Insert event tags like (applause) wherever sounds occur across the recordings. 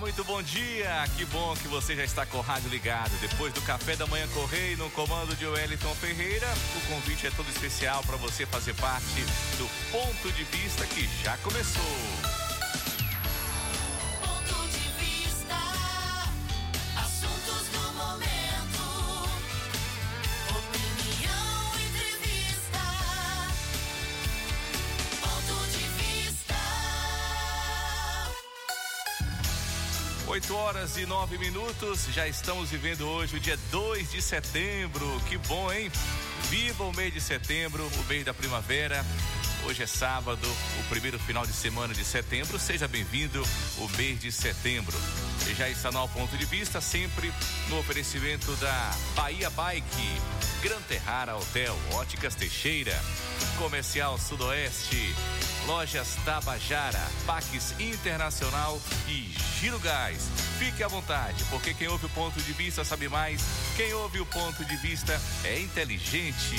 Muito bom dia. Que bom que você já está com o rádio ligado. Depois do café da manhã correio no comando de Wellington Ferreira, o convite é todo especial para você fazer parte do ponto de vista que já começou. Horas e 9 minutos. Já estamos vivendo hoje o dia 2 de setembro. Que bom, hein? Viva o mês de setembro, o mês da primavera. Hoje é sábado, o primeiro final de semana de setembro. Seja bem-vindo, o mês de setembro. Já está no ponto de vista, sempre no oferecimento da Bahia Bike, Gran Terrara Hotel, Óticas Teixeira, Comercial Sudoeste, Lojas Tabajara, Paques Internacional e Giro Gás. Fique à vontade, porque quem ouve o ponto de vista sabe mais. Quem ouve o ponto de vista é inteligente.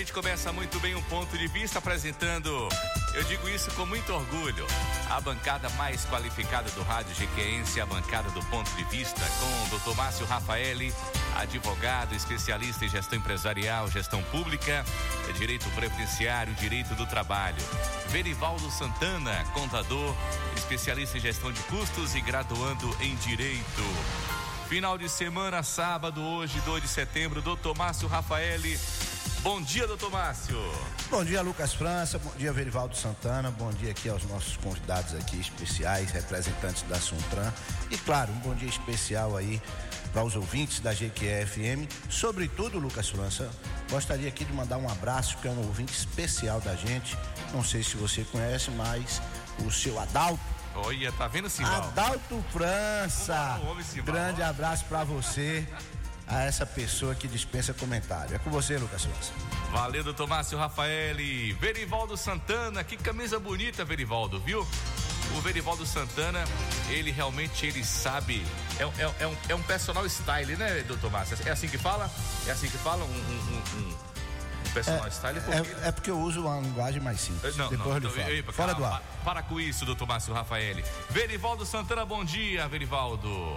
Gente começa muito bem um ponto de vista apresentando, eu digo isso com muito orgulho, a bancada mais qualificada do rádio jequeense, a bancada do ponto de vista, com o Dr. Márcio Rafaeli, advogado, especialista em gestão empresarial, gestão pública, direito previdenciário, direito do trabalho. Verivaldo Santana, contador, especialista em gestão de custos e graduando em direito. Final de semana, sábado, hoje, 2 de setembro, doutor Márcio Rafaeli Bom dia, doutor Márcio. Bom dia, Lucas França. Bom dia, Verivaldo Santana. Bom dia aqui aos nossos convidados aqui especiais, representantes da Suntran. E claro, um bom dia especial aí para os ouvintes da GQFM. Sobretudo, Lucas França, gostaria aqui de mandar um abraço, que é um ouvinte especial da gente. Não sei se você conhece, mas o seu Adalto. Olha, tá vendo, Simval? Adalto França. Grande abraço para você a essa pessoa que dispensa comentário. É com você, Lucas Souza. Valeu, doutor Márcio Rafaeli. Verivaldo Santana, que camisa bonita, Verivaldo, viu? O Verivaldo Santana, ele realmente ele sabe. É, é, é, um, é um personal style, né, doutor Márcio? É assim que fala? É assim que fala? Um, um, um personal é, style? Porque... É, é, porque eu uso uma linguagem mais simples. Não, Depois não, eu então, eu, Fora do ar. Para, para com isso, doutor Márcio Rafaeli. Verivaldo Santana, bom dia, Verivaldo.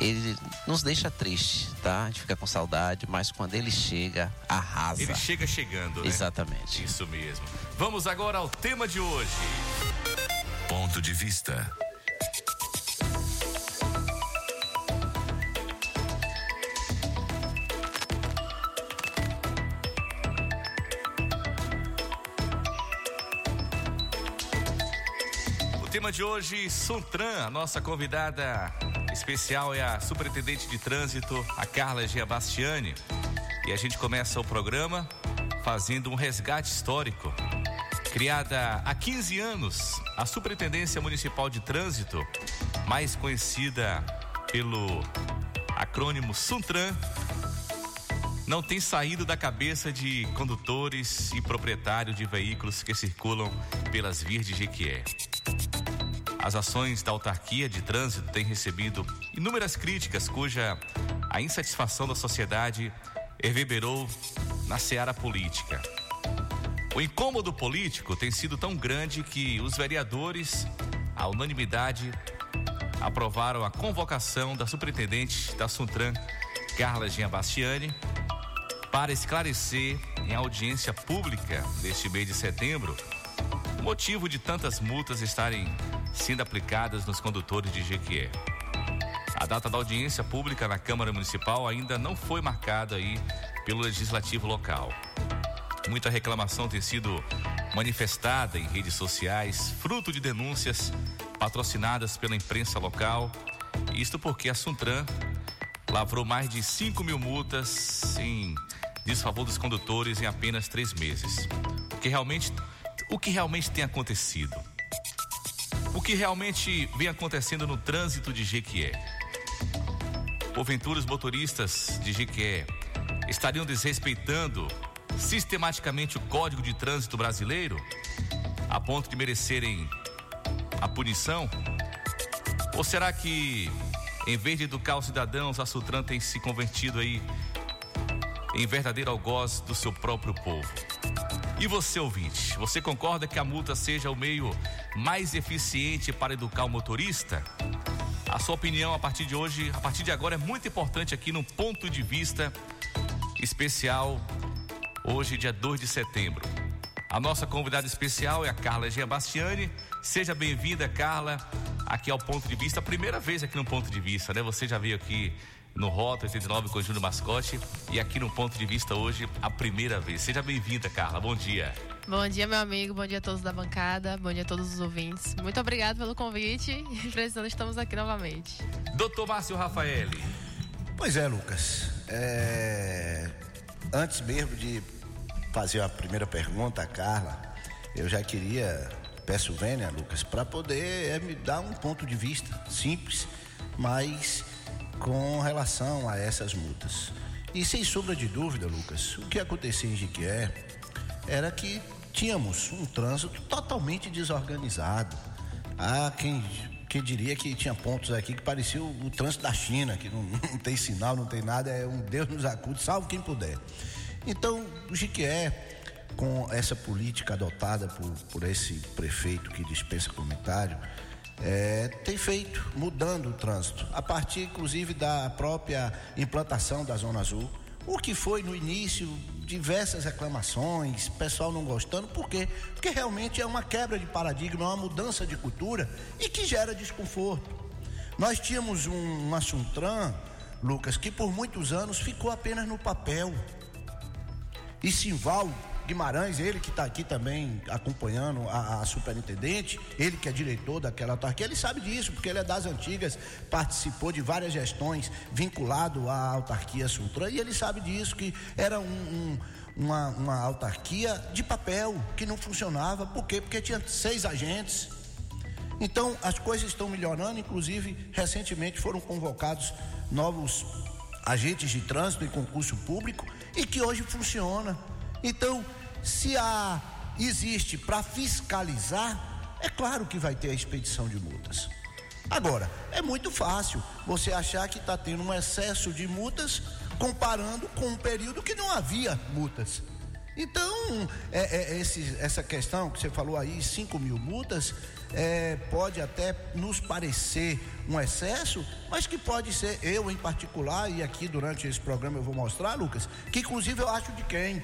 Ele nos deixa triste, tá? A gente fica com saudade, mas quando ele chega, arrasa. Ele chega chegando, né? Exatamente. Isso mesmo. Vamos agora ao tema de hoje. Ponto de vista. O tema de hoje, Suntran, a nossa convidada especial é a superintendente de trânsito, a Carla Gia Bastiani. E a gente começa o programa fazendo um resgate histórico. Criada há 15 anos, a Superintendência Municipal de Trânsito, mais conhecida pelo acrônimo Suntran, não tem saído da cabeça de condutores e proprietários de veículos que circulam pelas vias de Jequié. As ações da autarquia de trânsito têm recebido inúmeras críticas, cuja a insatisfação da sociedade reverberou na seara política. O incômodo político tem sido tão grande que os vereadores, à unanimidade, aprovaram a convocação da superintendente da Suntran, Carla Gia Bastiani, para esclarecer em audiência pública neste mês de setembro o motivo de tantas multas estarem sendo aplicadas nos condutores de Jequié. A data da audiência pública na Câmara Municipal ainda não foi marcada aí pelo Legislativo local. Muita reclamação tem sido manifestada em redes sociais, fruto de denúncias patrocinadas pela imprensa local. Isto porque a Suntran lavrou mais de 5 mil multas em desfavor dos condutores em apenas três meses. O que realmente, o que realmente tem acontecido? O que realmente vem acontecendo no trânsito de Jequié? Porventura, os motoristas de Jequié estariam desrespeitando sistematicamente o Código de Trânsito Brasileiro a ponto de merecerem a punição? Ou será que, em vez de educar os cidadãos, a Sutran tem se convertido aí em verdadeiro algoz do seu próprio povo? E você, ouvinte, você concorda que a multa seja o meio mais eficiente para educar o motorista? A sua opinião a partir de hoje, a partir de agora, é muito importante aqui no ponto de vista especial, hoje, dia 2 de setembro. A nossa convidada especial é a Carla Giabastiani. Seja bem-vinda, Carla, aqui ao Ponto de Vista. Primeira vez aqui no Ponto de Vista, né? Você já veio aqui no Rota 89 com o Júnior Mascote e aqui no Ponto de Vista hoje, a primeira vez. Seja bem-vinda, Carla. Bom dia. Bom dia, meu amigo. Bom dia a todos da bancada. Bom dia a todos os ouvintes. Muito obrigado pelo convite. (laughs) Precisando, estamos aqui novamente. Doutor Márcio Rafaeli. Pois é, Lucas. É... Antes mesmo de fazer a primeira pergunta, a Carla, eu já queria, peço vênia, Lucas, para poder é, me dar um ponto de vista simples, mas com relação a essas multas. E sem sombra de dúvida, Lucas, o que acontecia em Jiquié era que tínhamos um trânsito totalmente desorganizado. Há quem, quem diria que tinha pontos aqui que parecia o, o trânsito da China, que não, (laughs) não, tem sinal, não tem nada, é um Deus nos acude, salvo quem puder. Então, o Jiquié, com essa política adotada por, por esse prefeito que dispensa comentário, é, tem feito, mudando o trânsito, a partir inclusive da própria implantação da Zona Azul, o que foi no início diversas reclamações, pessoal não gostando, por quê? Porque realmente é uma quebra de paradigma, é uma mudança de cultura e que gera desconforto. Nós tínhamos um, uma Lucas, que por muitos anos ficou apenas no papel. E Simval Guimarães, ele que está aqui também acompanhando a, a, superintendente, ele que é diretor daquela autarquia, ele sabe disso, porque ele é das antigas, participou de várias gestões vinculado à autarquia Sultran, e ele sabe disso, que era um, um, uma, uma autarquia de papel, que não funcionava, por quê? Porque tinha seis agentes. Então, as coisas estão melhorando, inclusive, recentemente foram convocados novos agentes de trânsito em concurso público e que hoje funciona. Então, se a existe para fiscalizar, é claro que vai ter a expedição de multas. Agora, é muito fácil você achar que está tendo um excesso de multas comparando com um período que não havia multas. Então, é, é, esse, essa questão que você falou aí, 5 mil multas, é, pode até nos parecer um excesso, mas que pode ser, eu em particular, e aqui durante esse programa eu vou mostrar, Lucas, que inclusive eu acho de quem?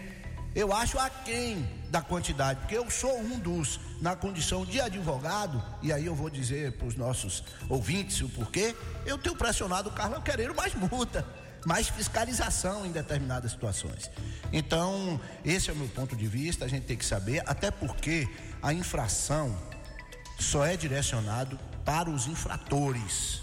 Eu acho aquém da quantidade, porque eu sou um dos, na condição de advogado, e aí eu vou dizer para os nossos ouvintes o porquê, eu tenho pressionado o Carlos querendo mais multa, mais fiscalização em determinadas situações. Então, esse é o meu ponto de vista, a gente tem que saber, até porque a infração só é direcionado para os infratores.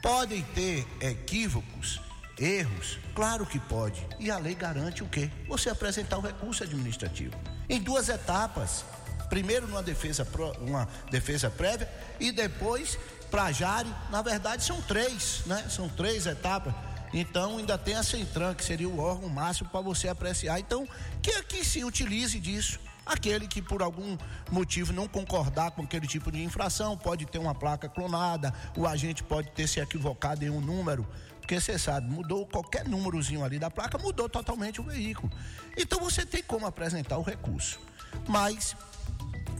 Podem ter equívocos erros? Claro que pode. E a lei garante o quê? Você apresentar o recurso administrativo em duas etapas. Primeiro numa defesa, uma defesa prévia e depois para Jari, na verdade são três, né? São três etapas. Então ainda tem a Centran, que seria o órgão máximo para você apreciar. Então, que aqui se utilize disso. Aquele que por algum motivo não concordar com aquele tipo de infração, pode ter uma placa clonada, o agente pode ter se equivocado em um número porque você sabe, mudou qualquer númerozinho ali da placa, mudou totalmente o veículo. Então você tem como apresentar o recurso. Mas,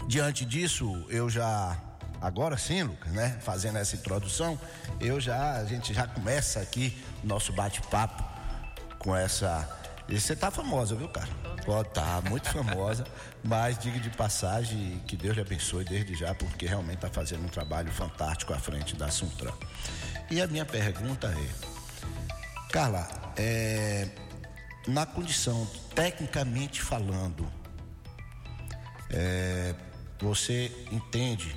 diante disso, eu já. Agora sim, Lucas, né? Fazendo essa introdução, eu já. A gente já começa aqui nosso bate-papo com essa. E você tá famosa, viu, cara? Pode tá muito famosa, (laughs) mas diga de passagem que Deus lhe abençoe desde já, porque realmente está fazendo um trabalho fantástico à frente da Suntran. E a minha pergunta é: Carla, é, na condição tecnicamente falando, é, você entende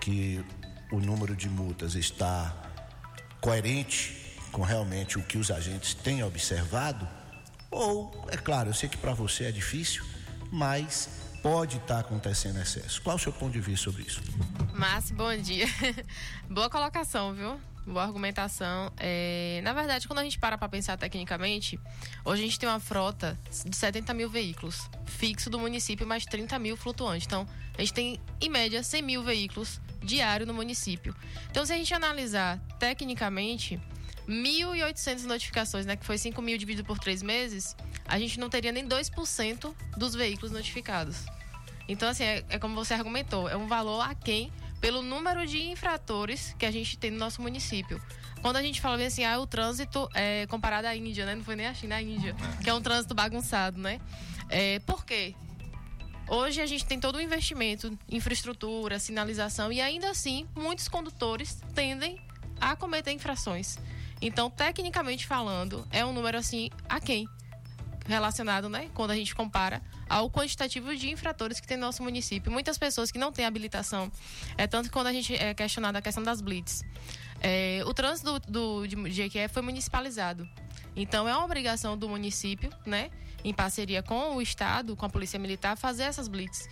que o número de multas está coerente com realmente o que os agentes têm observado? Ou, é claro, eu sei que para você é difícil, mas pode estar tá acontecendo excesso. Qual o seu ponto de vista sobre isso? Márcio, bom dia. (laughs) Boa colocação, viu? Boa argumentação. É, na verdade, quando a gente para para pensar tecnicamente, hoje a gente tem uma frota de 70 mil veículos fixo do município, mais 30 mil flutuantes. Então, a gente tem, em média, 100 mil veículos diário no município. Então, se a gente analisar tecnicamente, 1.800 notificações, né, que foi 5 mil dividido por três meses, a gente não teria nem 2% dos veículos notificados. Então, assim, é, é, como você argumentou, é um valor aquém pelo número de infratores que a gente tem no nosso município. Quando a gente fala bem assim, ah, o trânsito é comparado à Índia, né? Não foi nem a China, a Índia, é. que é um trânsito bagunçado, né? É, por quê? Hoje a gente tem todo o investimento, infraestrutura, sinalização, e ainda assim, muitos condutores tendem a cometer infrações. Então, tecnicamente falando, é um número assim a quem relacionado, né, quando a gente compara ao quantitativo de infratores que tem no nosso município. Muitas pessoas que não têm habilitação, é tanto que quando a gente é questionado a questão das blitz, é, o trânsito do, do de GQE foi municipalizado. Então é uma obrigação do município, né, em parceria com o estado, com a polícia militar, fazer essas blitz.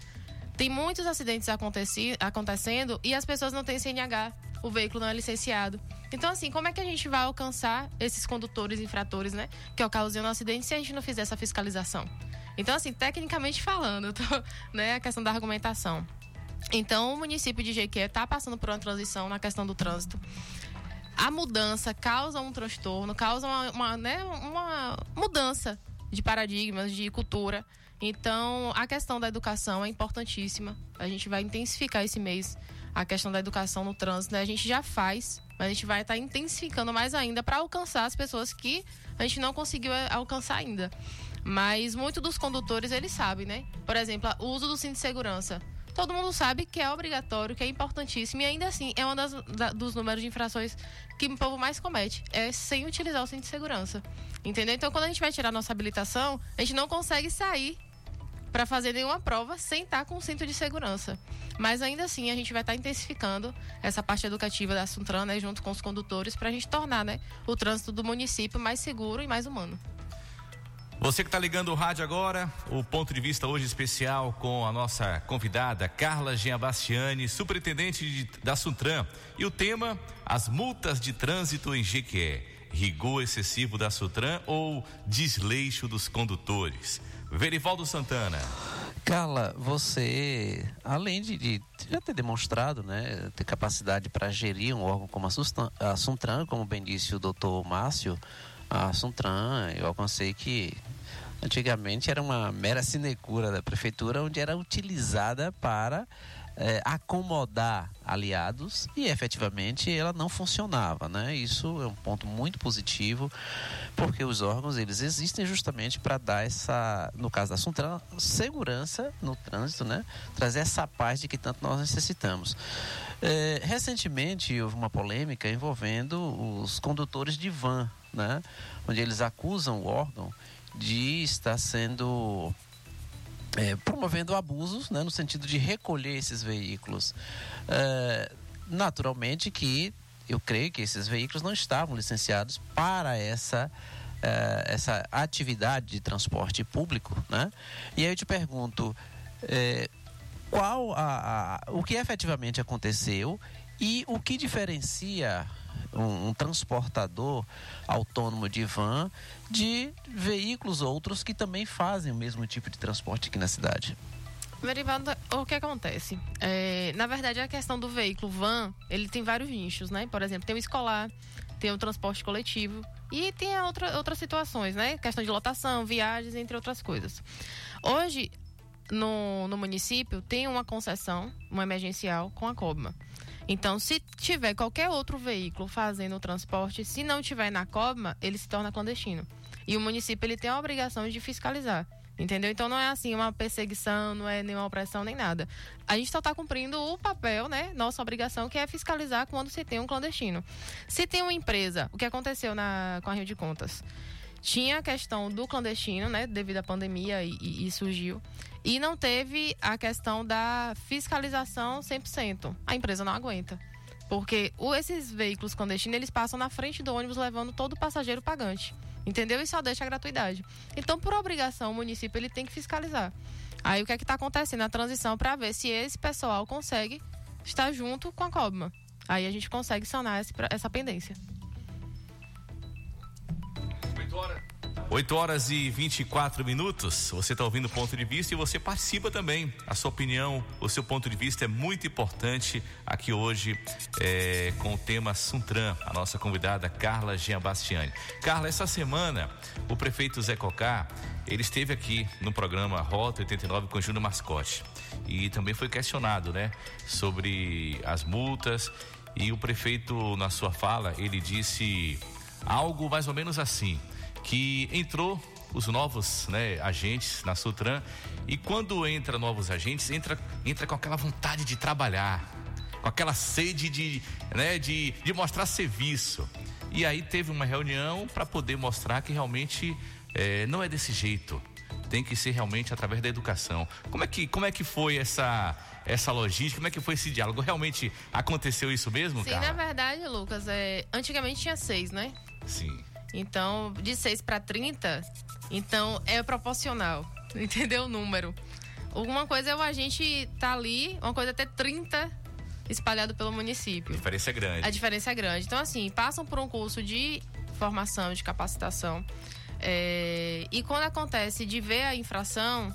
Tem muitos acidentes acontecendo e as pessoas não têm CNH, o veículo não é licenciado. Então, assim, como é que a gente vai alcançar esses condutores infratores, né? Que ocasionam acidente se a gente não fizer essa fiscalização? Então, assim, tecnicamente falando, tô, (laughs) né, a questão da argumentação. Então, o município de Jequié está passando por uma transição na questão do trânsito. A mudança causa um transtorno, causa uma, uma, né, uma mudança de paradigmas, de cultura. Então, a questão da educação é importantíssima. A gente vai intensificar esse mês a questão da educação no trânsito. Né? A gente já faz mas a gente vai estar tá intensificando mais ainda para alcançar as pessoas que a gente não conseguiu é, alcançar ainda. Mas muitos dos condutores, eles sabem, né? Por exemplo, o uso do cinto de segurança. Todo mundo sabe que é obrigatório, que é importantíssimo e ainda assim é um da, dos números de infrações que o povo mais comete, é sem utilizar o cinto de segurança. Entendeu? Então, quando a gente vai tirar nossa habilitação, a gente não consegue sair para fazer nenhuma prova sem estar com o cinto de segurança. Mas ainda assim, a gente vai estar intensificando essa parte educativa da Suntran, né, junto com os condutores, para a gente tornar né, o trânsito do município mais seguro e mais humano. Você que está ligando o rádio agora, o ponto de vista hoje especial com a nossa convidada Carla Giabastiani, superintendente de, da Suntran. E o tema: as multas de trânsito em Jequié. Rigor excessivo da Sutran ou desleixo dos condutores? Verivaldo Santana. Carla, você, além de, de, já ter demonstrado, né, ter capacidade para gerir um órgão como a, Suntran, como bem disse o doutor Márcio, a Suntran, eu alcancei que antigamente era uma mera sinecura da prefeitura, onde era utilizada para é, acomodar aliados e efetivamente ela não funcionava, né? Isso é um ponto muito positivo porque os órgãos eles existem justamente para dar essa, no caso da Suntran, segurança no trânsito, né? Trazer essa paz de que tanto nós necessitamos. É, recentemente houve uma polêmica envolvendo os condutores de van, né? Onde eles acusam o órgão de estar sendo é, promovendo abusos, né, no sentido de recolher esses veículos. É, naturalmente que eu creio que esses veículos não estavam licenciados para essa é, essa atividade de transporte público, né? E aí eu te pergunto é, qual a, a, o que efetivamente aconteceu e o que diferencia um, um, transportador autônomo de van de veículos outros que também fazem o mesmo tipo de transporte aqui na cidade. Verivaldo, o que acontece? É, na verdade, a questão do veículo van, ele tem vários nichos, né? Por exemplo, tem o escolar, tem o transporte coletivo e tem outra, outras situações, né? Questão de lotação, viagens, entre outras coisas. Hoje, no, no município, tem uma concessão, uma emergencial com a COBMA. Então, se tiver qualquer outro veículo fazendo o transporte, se não tiver na COBMA, ele se torna clandestino. E o município ele tem a obrigação de fiscalizar. Entendeu? Então não é assim uma perseguição, não é nenhuma opressão nem nada. A gente só está cumprindo o papel, né? Nossa obrigação, que é fiscalizar quando se tem um clandestino. Se tem uma empresa, o que aconteceu na, com a Rio de Contas? Tinha a questão do clandestino, né, devido à pandemia e, e, surgiu. E não teve a questão da fiscalização 100%. A empresa não aguenta. Porque esses veículos clandestinos, eles passam na frente do ônibus levando todo o passageiro pagante. Entendeu? E só deixa a gratuidade. Então, por obrigação, o município ele tem que fiscalizar. Aí o que é que está acontecendo? A transição para ver se esse pessoal consegue estar junto com a COBMA. Aí a gente consegue sanar essa pendência. 8 horas e 24 minutos. Você está ouvindo o ponto de vista e você participa também. A sua opinião, o seu ponto de vista é muito importante aqui hoje é, com o tema Suntran, a nossa convidada Carla Jean Bastiani. Carla, essa semana o prefeito Zé Cocá, ele esteve aqui no programa Rota 89 com Júnior Mascote e também foi questionado, né, sobre as multas e o prefeito na sua fala ele disse algo mais ou menos assim que entrou os novos né, agentes na Sutran. E quando entra novos agentes entra entra com aquela vontade de trabalhar com aquela sede de né, de, de mostrar serviço. E aí teve uma reunião para poder mostrar que realmente é, não é desse jeito. Tem que ser realmente através da educação. Como é que como é que foi essa essa logística? Como é que foi esse diálogo? Realmente aconteceu isso mesmo sim na verdade Lucas é, antigamente tinha seis né? Sim então, de 6 para 30, então é proporcional. (laughs) Entendeu o número? Uma coisa é o agente tá ali, uma coisa é ter 30 espalhado pelo município. A diferença é grande. A diferença é grande. Então, assim, passam por um curso de formação, de capacitação. É, e quando acontece de ver a infração,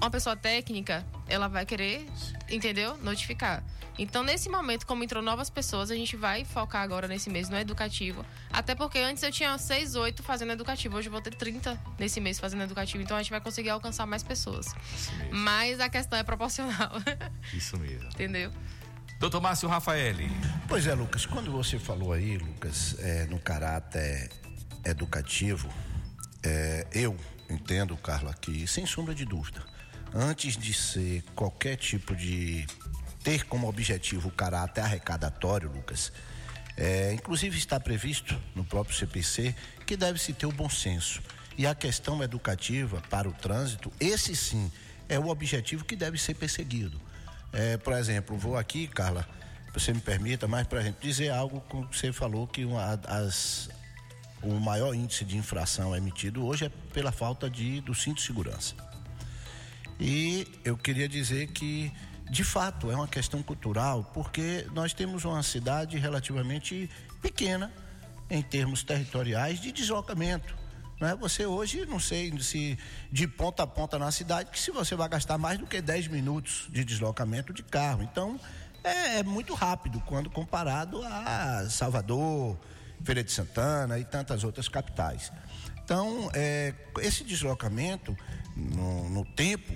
uma pessoa técnica, ela vai querer, entendeu? Notificar. Então, nesse momento, como entrou novas pessoas, a gente vai focar agora nesse mês no educativo. Até porque antes eu tinha 6, 8 fazendo educativo. Hoje eu vou ter 30 nesse mês fazendo educativo. Então a gente vai conseguir alcançar mais pessoas. Mas a questão é proporcional. (laughs) Isso mesmo. Entendeu? Doutor Márcio Rafael. Pois é, Lucas, quando você falou aí, Lucas, é, no caráter educativo, é, eu entendo, Carlos, aqui, sem sombra de dúvida, antes de ser qualquer tipo de ter como objetivo o caráter arrecadatório, Lucas, é, inclusive está previsto no próprio CPC que deve-se ter o bom senso. E a questão educativa para o trânsito, esse sim é o objetivo que deve ser perseguido. É, por exemplo, vou aqui, Carla, você me permita, mas para gente dizer algo como você falou que uma, as, o maior índice de infração emitido hoje é pela falta de, do cinto de segurança. E eu queria dizer que de fato, é uma questão cultural, porque nós temos uma cidade relativamente pequena em termos territoriais de deslocamento. Né? Você hoje, não sei se de ponta a ponta na cidade, que se você vai gastar mais do que 10 minutos de deslocamento de carro. Então, é, é muito rápido quando comparado a Salvador, Feira de Santana e tantas outras capitais. Então, é, esse deslocamento no, no tempo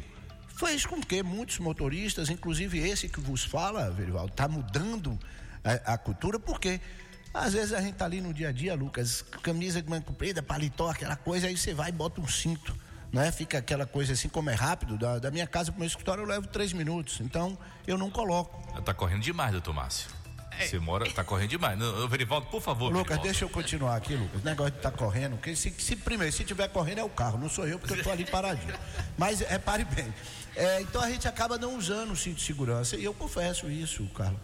fez com que muitos motoristas, inclusive esse que vos fala, Verivaldo, está mudando a, a, cultura, porque às vezes a gente está ali no dia a dia, Lucas, camisa de manga comprida, paletó, aquela coisa, aí você vai e bota um cinto, né? Fica aquela coisa assim, como é rápido, da, da minha casa para o meu escritório eu levo três minutos, então eu não coloco. Está correndo demais, doutor Márcio. É. Você mora, tá correndo demais. Não, Verivaldo, por favor. Lucas, Verivaldo. deixa eu continuar aqui, Lucas. O negócio de estar tá correndo, porque se, se, primeiro, se tiver correndo é o carro, não sou eu, porque eu tô ali paradinho. Mas repare bem. É, então a gente acaba não usando o cinto de segurança. E eu confesso isso, Carlos.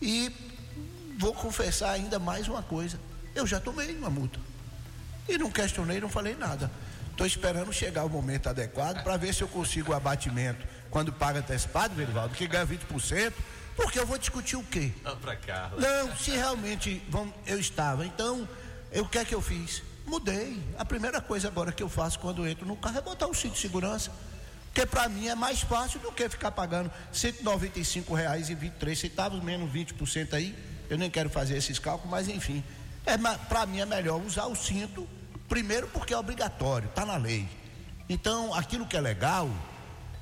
E vou confessar ainda mais uma coisa. Eu já tomei uma multa. E não questionei, não falei nada. Estou esperando chegar o momento adequado para ver se eu consigo o abatimento quando paga antecipado, Verivaldo, que ganha 20%, porque eu vou discutir o quê? Não, cá. Não, se realmente eu estava. Então, eu, o que é que eu fiz? Mudei. A primeira coisa agora que eu faço quando eu entro no carro é botar o cinto de segurança. Porque para mim é mais fácil do que ficar pagando R$ 195,23 menos 20% aí. Eu nem quero fazer esses cálculos, mas enfim. É, para mim é melhor usar o cinto, primeiro porque é obrigatório, está na lei. Então, aquilo que é legal,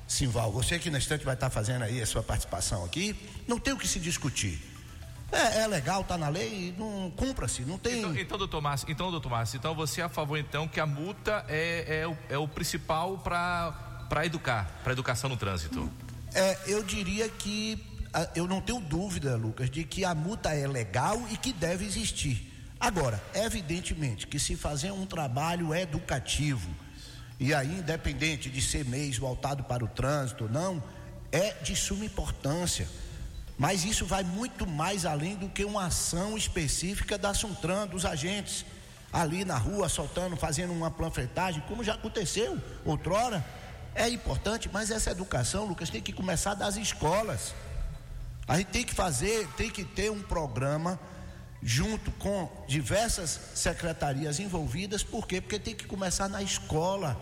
Simval, você que na instante vai estar tá fazendo aí a sua participação aqui, não tem o que se discutir. É, é legal, está na lei, não cumpra-se, não tem. Então, então, doutor Márcio, então, doutor Márcio, então você é a favor então que a multa é, é, o, é o principal para para educar, para educação no trânsito? É, eu diria que eu não tenho dúvida, Lucas, de que a multa é legal e que deve existir. Agora, evidentemente que se fazer um trabalho educativo, e aí independente de ser mês voltado para o trânsito ou não, é de suma importância. Mas isso vai muito mais além do que uma ação específica da Suntran, dos agentes, ali na rua, soltando, fazendo uma panfletagem, como já aconteceu outrora. É importante, mas essa educação, Lucas, tem que começar das escolas. A gente tem que fazer, tem que ter um programa junto com diversas secretarias envolvidas, por quê? Porque tem que começar na escola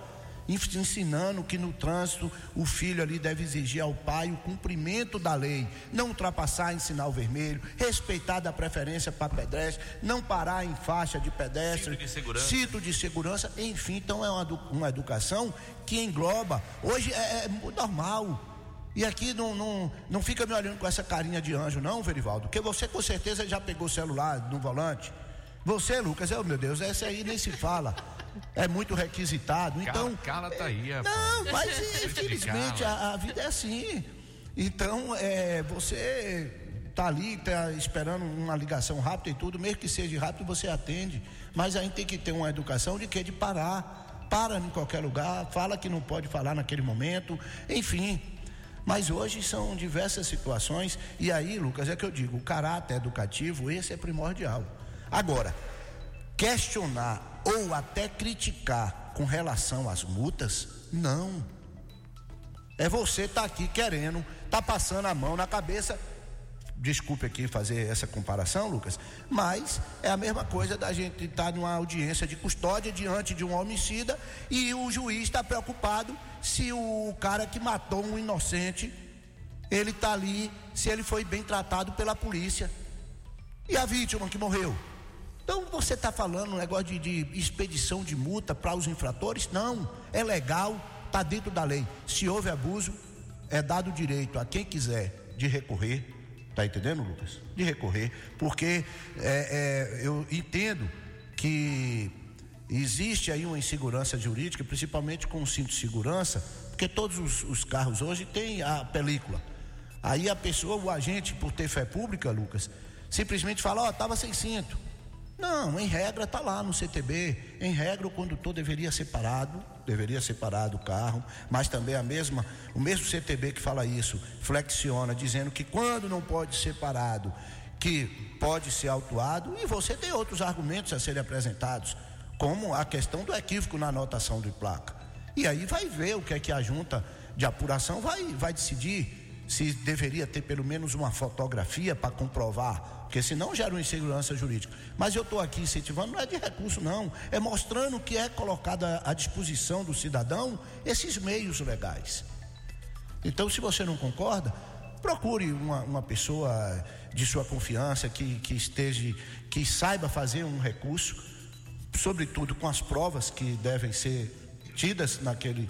ensinando que no trânsito o filho ali deve exigir ao pai o cumprimento da lei, não ultrapassar em sinal vermelho, respeitar da preferência para pedestre, não parar em faixa de pedestre, Cinto de segurança. cinto de segurança, enfim, então é uma, uma educação que engloba. Hoje é, é normal. E aqui não, não, não fica me olhando com essa carinha de anjo, não, Verivaldo, porque você com certeza já pegou o celular no volante. Você, Lucas, oh meu Deus, essa aí nem se fala é muito requisitado. Então, Carla, Carla tá aí, rapaz. Não, mas infelizmente a, a, vida é assim. Então, é, você tá ali, tá esperando uma ligação rápida e tudo, mesmo que seja rápido, você atende. Mas a gente tem que ter uma educação de que de parar. Para em qualquer lugar, fala que não pode falar naquele momento, enfim. Mas hoje são diversas situações, e aí, Lucas, é que eu digo, o caráter educativo, esse é primordial. Agora, questionar ou até criticar com relação às multas, não. É você estar tá aqui querendo, tá passando a mão na cabeça. Desculpe aqui fazer essa comparação, Lucas, mas é a mesma coisa da gente estar numa audiência de custódia diante de um homicida e o juiz está preocupado se o cara que matou um inocente, ele está ali, se ele foi bem tratado pela polícia. E a vítima que morreu? Então você está falando um negócio de, de expedição de multa para os infratores? Não, é legal, está dentro da lei. Se houve abuso, é dado o direito a quem quiser de recorrer, tá entendendo, Lucas? De recorrer, porque é, é, eu entendo que existe aí uma insegurança jurídica, principalmente com o cinto de segurança, porque todos os, os carros hoje têm a película. Aí a pessoa, o agente, por ter fé pública, Lucas, simplesmente fala, ó, oh, estava sem cinto. Não, em regra está lá no CTB. Em regra, o condutor deveria ser parado, deveria ser parado o carro, mas também a mesma, o mesmo CTB que fala isso, flexiona, dizendo que quando não pode ser parado, que pode ser autuado, e você tem outros argumentos a serem apresentados, como a questão do equívoco na anotação de placa. E aí vai ver o que é que a junta de apuração vai, vai decidir se deveria ter pelo menos uma fotografia para comprovar porque senão gera uma insegurança jurídica. Mas eu estou aqui incentivando, não é de recurso, não, é mostrando que é colocado à disposição do cidadão esses meios legais. Então, se você não concorda, procure uma, uma pessoa de sua confiança que, que esteja, que saiba fazer um recurso, sobretudo com as provas que devem ser tidas naquele,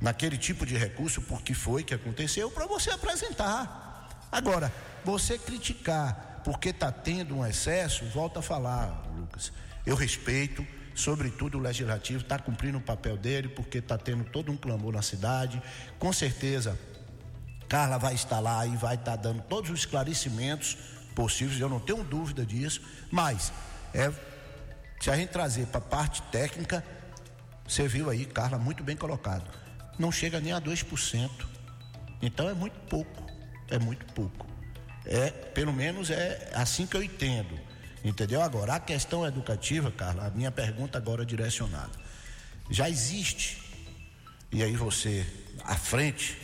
naquele tipo de recurso, porque foi que aconteceu, para você apresentar. Agora, você criticar porque está tendo um excesso, volta a falar, Lucas. Eu respeito, sobretudo o legislativo está cumprindo o papel dele, porque está tendo todo um clamor na cidade. Com certeza, Carla vai estar lá e vai estar tá dando todos os esclarecimentos possíveis, eu não tenho dúvida disso, mas é, se a gente trazer para a parte técnica, você viu aí, Carla, muito bem colocado. Não chega nem a 2%. Então é muito pouco. É muito pouco. É, pelo menos é assim que eu entendo. Entendeu? Agora, a questão educativa, Carla, a minha pergunta agora é direcionada. Já existe, e aí você, à frente,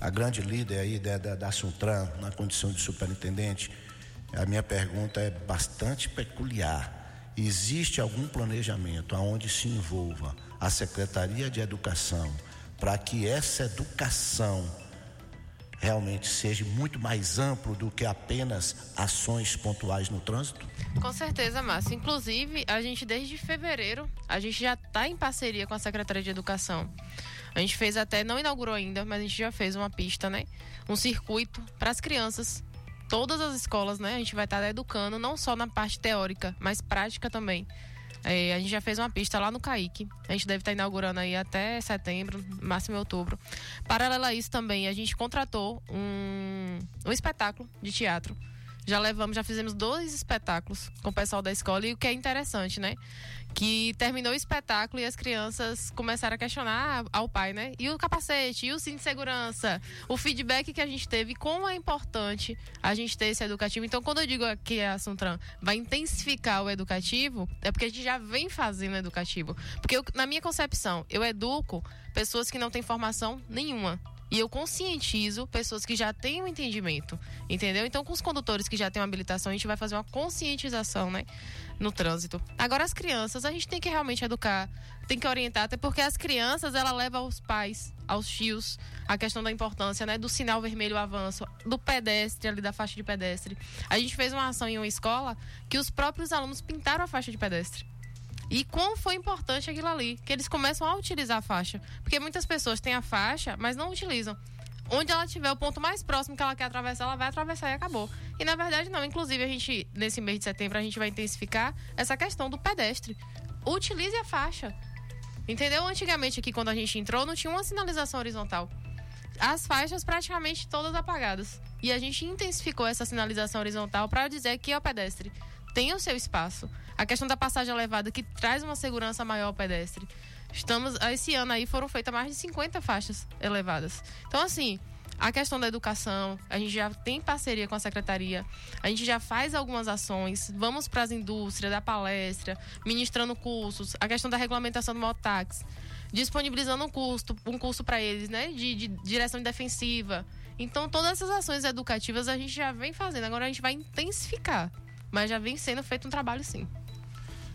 a grande líder aí da, da, da Suntran, na condição de superintendente, a minha pergunta é bastante peculiar. Existe algum planejamento aonde se envolva a Secretaria de Educação para que essa educação realmente seja muito mais amplo do que apenas ações pontuais no trânsito? Com certeza, Márcio. Inclusive, a gente desde fevereiro, a gente já está em parceria com a Secretaria de Educação. A gente fez até, não inaugurou ainda, mas a gente já fez uma pista, né? Um circuito para as crianças. Todas as escolas, né? A gente vai estar tá educando, não só na parte teórica, mas prática também. É, a gente já fez uma pista lá no Caique. A gente deve estar inaugurando aí até setembro, máximo outubro. Paralelo a isso também, a gente contratou um, um espetáculo de teatro Já levamos, já fizemos dois espetáculos com o pessoal da escola e o que é interessante, né? Que terminou o espetáculo e as crianças começaram a questionar ao pai, né? E o capacete, e o cinto de segurança, o feedback que a gente teve, como é importante a gente ter esse educativo. Então, quando eu digo que a Suntran vai intensificar o educativo, é porque a gente já vem fazendo educativo. Porque eu, na minha concepção, eu educo pessoas que não têm formação nenhuma. E eu conscientizo pessoas que já têm um entendimento, entendeu? Então, com os condutores que já têm uma habilitação, a gente vai fazer uma conscientização, né? No trânsito. Agora, as crianças, a gente tem que realmente educar, tem que orientar, até porque as crianças, ela leva aos pais, aos tios, a questão da importância, né? Do sinal vermelho avanço, do pedestre ali, da faixa de pedestre. A gente fez uma ação em uma escola que os próprios alunos pintaram a faixa de pedestre. E quão foi importante aquilo ali, que eles começam a utilizar a faixa. Porque muitas pessoas têm a faixa, mas não utilizam. Onde ela tiver o ponto mais próximo que ela quer atravessar, ela vai atravessar e acabou. E na verdade não. Inclusive, a gente, nesse mês de setembro, a gente vai intensificar essa questão do pedestre. Utilize a faixa. Entendeu? Antigamente aqui, quando a gente entrou, não tinha uma sinalização horizontal. As faixas praticamente todas apagadas. E a gente intensificou essa sinalização horizontal para dizer que é o pedestre tem o seu espaço. A questão da passagem elevada, que traz uma segurança maior ao pedestre. Estamos, esse ano aí foram feitas mais de 50 faixas elevadas. Então, assim, a questão da educação, a gente já tem parceria com a secretaria, a gente já faz algumas ações, vamos para as indústrias, da palestra, ministrando cursos, a questão da regulamentação do mototáxi, disponibilizando um curso, um curso para eles, né, de, de direção defensiva. Então, todas essas ações educativas a gente já vem fazendo, agora a gente vai intensificar mas já vem sendo feito um trabalho sim.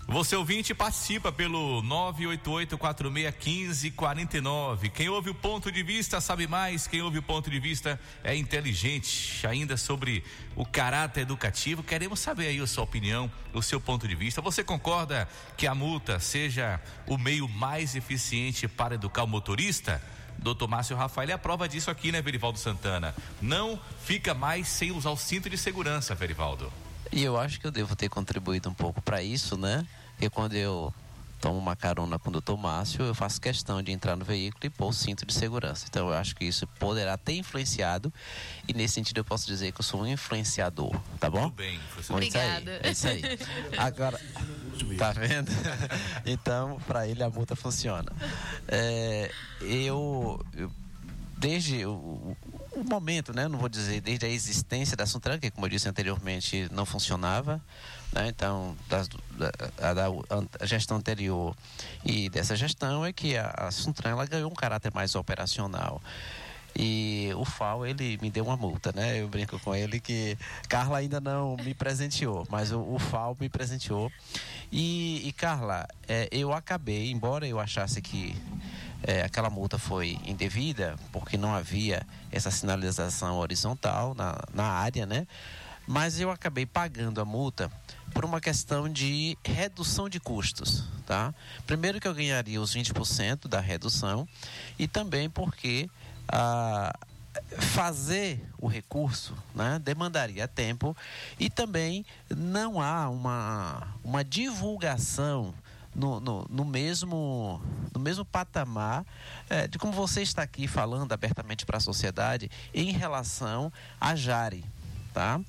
Você ouvinte participa pelo 988-461549. Quem ouve o ponto de vista sabe mais, quem ouve o ponto de vista é inteligente. Ainda sobre o caráter educativo, queremos saber aí a sua opinião, o seu ponto de vista. Você concorda que a multa seja o meio mais eficiente para educar o motorista? Doutor Márcio Rafael é a prova disso aqui, né, Verivaldo Santana? Não fica mais sem usar o cinto de segurança, Verivaldo. E eu acho que eu devo ter contribuído um pouco para isso, né? Porque quando eu tomo uma carona com o doutor Márcio, eu faço questão de entrar no veículo e pôr o cinto de segurança. Então eu acho que isso poderá ter influenciado e nesse sentido eu posso dizer que eu sou um influenciador, tá bom? Muito bem, professor. Obrigada. É isso aí. É isso aí. Agora, tá vendo? (laughs) Então, para ele a multa funciona. É, eu, eu desde o, o, momento, né? Não vou dizer desde a existência da Suntran, que como eu disse anteriormente não funcionava, né? Então das, da, a, a, gestão anterior e dessa gestão é que a, a Suntran ela ganhou um caráter mais operacional. E o FAO, ele me deu uma multa, né? Eu brinco com ele que Carla ainda não me presenteou, mas o, o FAO me presenteou. E, e Carla, é, eu acabei, embora eu achasse que é, aquela multa foi indevida, porque não havia essa sinalização horizontal na, na área, né? Mas eu acabei pagando a multa por uma questão de redução de custos, tá? Primeiro que eu ganharia os 20% da redução e também porque ah, fazer o recurso né, demandaria tempo e também não há uma, uma divulgação no, no, no, mesmo, no mesmo patamar é, de como você está aqui falando abertamente para a sociedade em relação a Jari, tá?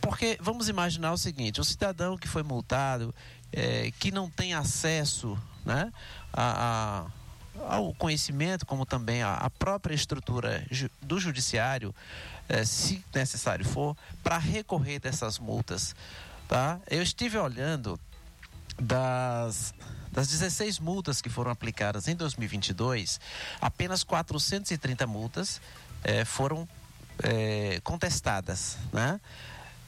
Porque vamos imaginar o seguinte: o cidadão que foi multado, é, que não tem acesso né, a, a, ao conhecimento, como também a, própria estrutura do judiciário, é, se necessário for, para recorrer dessas multas. Tá? Eu estive olhando das, das 16 multas que foram aplicadas em 2022, apenas 430 multas eh, foram eh, contestadas, né?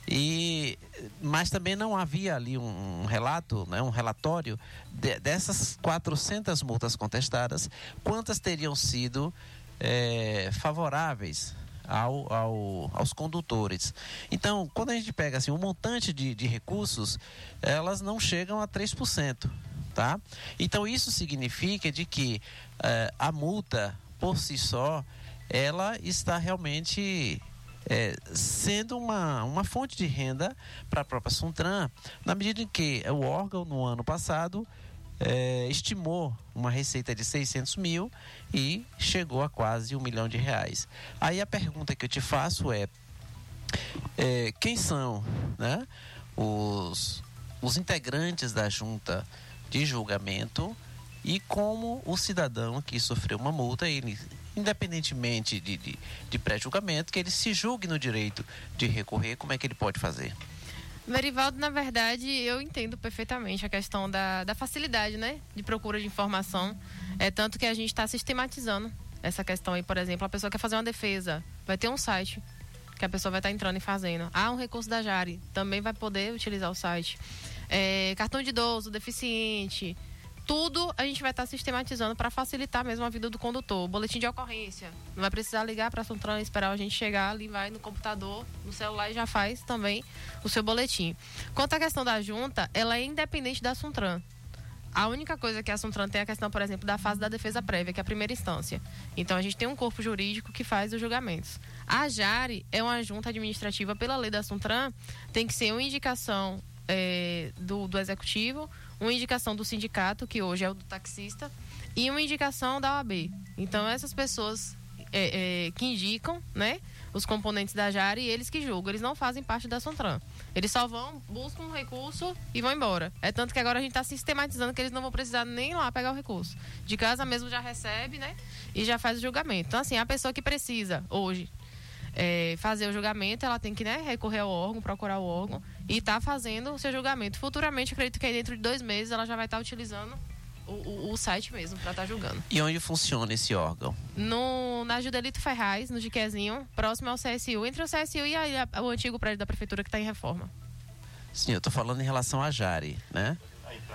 E, mas também não havia ali um, relato, né, um relatório de, dessas 400 multas contestadas, quantas teriam sido eh, favoráveis ao, ao, aos condutores. Então, quando a gente pega assim, um montante de, de recursos, elas não chegam a 3%. Tá? Então, isso significa de que eh, a multa, por si só, ela está realmente é, sendo uma, uma fonte de renda para a própria Suntran, na medida em que o órgão, no ano passado, é, estimou uma receita de 600 mil e chegou a quase um milhão de reais. Aí a pergunta que eu te faço é: É, quem são né, os, os integrantes da junta de julgamento e como o cidadão que sofreu uma multa, ele, independentemente de, de, de pré-julgamento, que ele se julgue no direito de recorrer, como é que ele pode fazer? Verivaldo, na verdade, eu entendo perfeitamente a questão da, da facilidade, né? De procura de informação. É tanto que a gente está sistematizando essa questão aí, por exemplo, a pessoa quer fazer uma defesa, vai ter um site que a pessoa vai estar tá entrando e fazendo. Ah, um recurso da Jari, também vai poder utilizar o site. É, cartão de idoso, deficiente, tudo a gente vai estar sistematizando para facilitar mesmo a vida do condutor. Boletim de ocorrência, não vai precisar ligar para a Suntran, esperar a gente chegar ali, vai no computador, no celular e já faz também o seu boletim. Quanto à questão da junta, ela é independente da Suntran. A única coisa que a Suntran tem é a questão, por exemplo, da fase da defesa prévia, que é a primeira instância. Então a gente tem um corpo jurídico que faz os julgamentos. A JARE é uma junta administrativa pela lei da Suntran, tem que ser uma indicação é, do, do executivo, uma indicação do sindicato, que hoje é o do taxista, e uma indicação da OAB. Então essas pessoas é, é, que indicam, né? Os componentes da JARE e eles que julgam. Eles não fazem parte da Sontran. Eles só vão, buscam um recurso e vão embora. É tanto que agora a gente está sistematizando que eles não vão precisar nem lá pegar o recurso. De casa mesmo já recebe, né? E já faz o julgamento. Então, assim, a pessoa que precisa hoje é, fazer o julgamento, ela tem que né, recorrer ao órgão, procurar o órgão e está fazendo o seu julgamento. Futuramente, acredito que aí dentro de dois meses ela já vai estar tá utilizando o, o, o, site mesmo para estar tá julgando. E onde funciona esse órgão? No, na Judelito Ferraz, no Diquezinho, próximo ao CSU, entre o CSU e a, a, o antigo prédio da prefeitura que está em reforma. Sim, eu estou falando em relação à Jari, né?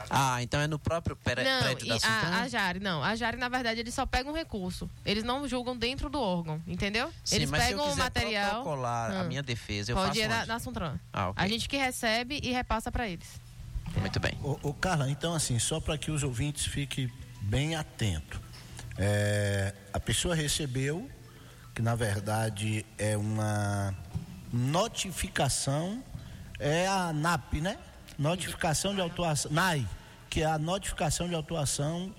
Ah, então é no próprio não, prédio da a, a Jari, não. A Jari, na verdade, eles só pegam um recurso. Eles não julgam dentro do órgão, entendeu? Sim, eles pegam o material. protocolar hum, a minha defesa, eu pode faço ir na, na Suntran. Ah, okay. A gente que recebe e repassa para eles. Muito bem. Ô, ô, Carla, então assim, só para que os ouvintes fiquem bem atentos. É, a pessoa recebeu, que na verdade é uma notificação, é a NAP, né? Notificação de autuação, NAI, que é a notificação de autuação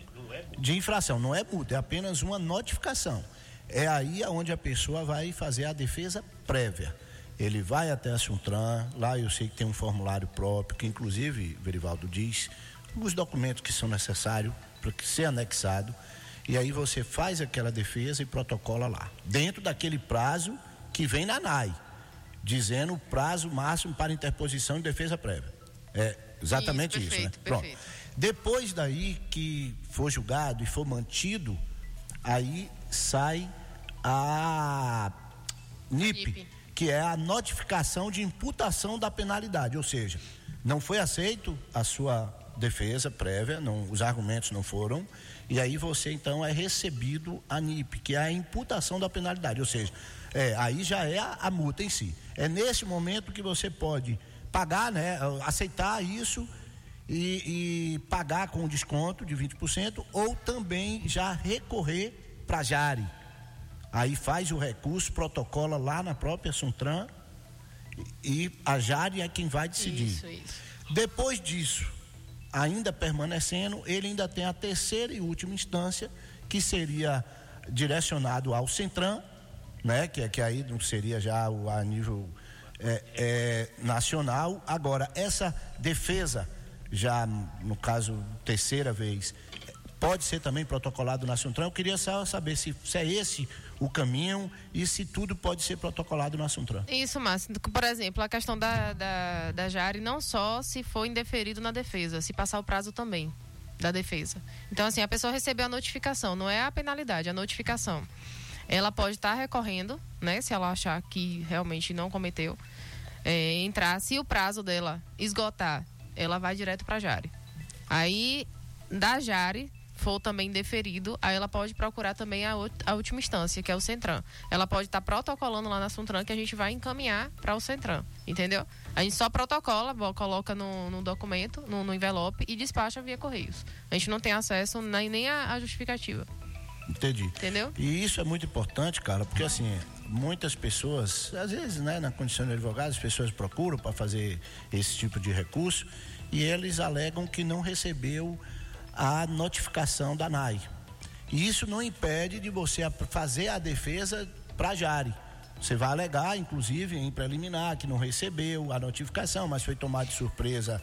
de infração. Não é multa, é apenas uma notificação. É aí onde a pessoa vai fazer a defesa prévia. Ele vai até a Suntran, lá eu sei que tem um formulário próprio, que inclusive, Verivaldo diz, os documentos que são necessários para ser anexado, e aí você faz aquela defesa e protocola lá, dentro daquele prazo que vem na NAI, dizendo o prazo máximo para interposição de defesa prévia. É exatamente isso, isso né? Perfeito. Pronto. Depois daí que for julgado e for mantido, aí sai a NIP, NIP, que é a notificação de imputação da penalidade, ou seja, não foi aceito a sua defesa prévia, não, os argumentos não foram, e aí você então é recebido a NIP, que é a imputação da penalidade, ou seja, é, aí já é a, a multa em si. É nesse momento que você pode pagar, né, aceitar isso e, e pagar com desconto de 20%, ou também já recorrer para a Jari. Aí faz o recurso, protocola lá na própria Suntran e a Jari é quem vai decidir. Isso, isso. Depois disso, ainda permanecendo, ele ainda tem a terceira e última instância, que seria direcionado ao Centran, né? que, que aí não seria já o, a nível é, é, nacional. Agora, essa defesa, já no caso, terceira vez, pode ser também protocolado na Suntran. Eu queria só saber se, se é esse o caminho e se tudo pode ser protocolado na Suntran. Isso, Márcio. Por exemplo, a questão da, da, da Jari, não só se for indeferido na defesa, se passar o prazo também da defesa. Então, assim, a pessoa recebeu a notificação, não é a penalidade, a notificação. Ela pode estar recorrendo, né, se ela achar que realmente não cometeu, é, entrar, se o prazo dela esgotar, ela vai direto para Jari. Aí, da Jari, for também deferido, aí ela pode procurar também a, a última instância, que é o Centran. Ela pode estar tá protocolando lá na Suntran que a gente vai encaminhar para o Centran, entendeu? A gente só protocola, coloca no, no documento, no, no, envelope e despacha via Correios. A gente não tem acesso nem, nem a, a justificativa. Entendi. Entendeu? E isso é muito importante, cara, porque assim, muitas pessoas, às vezes, né, na condição de advogado, as pessoas procuram para fazer esse tipo de recurso e eles alegam que não recebeu a notificação da NAI. E isso não impede de você fazer a defesa para a Jari. Você vai alegar, inclusive, em preliminar, que não recebeu a notificação, mas foi tomado de surpresa,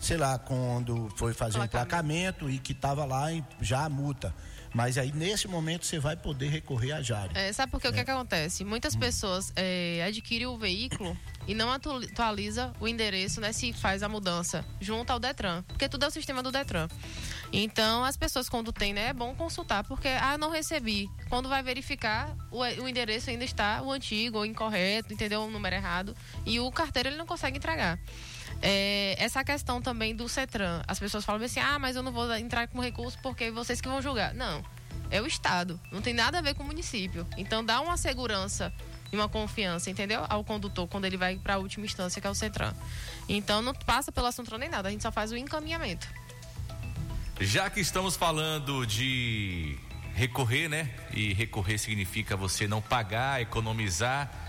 sei lá, quando foi fazer o emplacamento e que estava lá já a multa. Mas aí, nesse momento, você vai poder recorrer à Jari. É, sabe por quê? É. O que, é que acontece? Muitas hum. pessoas é, adquirem o veículo e não atualiza o endereço, né? Se faz a mudança junto ao Detran. Porque tudo é o sistema do Detran. Então, as pessoas, quando tem, né? É bom consultar, porque, ah, não recebi. Quando vai verificar, o, o endereço ainda está o antigo, ou incorreto, entendeu? O número errado. E o carteiro, ele não consegue entregar. É, essa questão também do CETRAN. As pessoas falam assim: ah, mas eu não vou entrar com recurso porque vocês que vão julgar. Não. É o Estado. Não tem nada a ver com o município. Então dá uma segurança e uma confiança, entendeu? Ao condutor quando ele vai para a última instância, que é o CETRAN. Então não passa pela Suntran nem nada, a gente só faz o encaminhamento. Já que estamos falando de recorrer, né? E recorrer significa você não pagar, economizar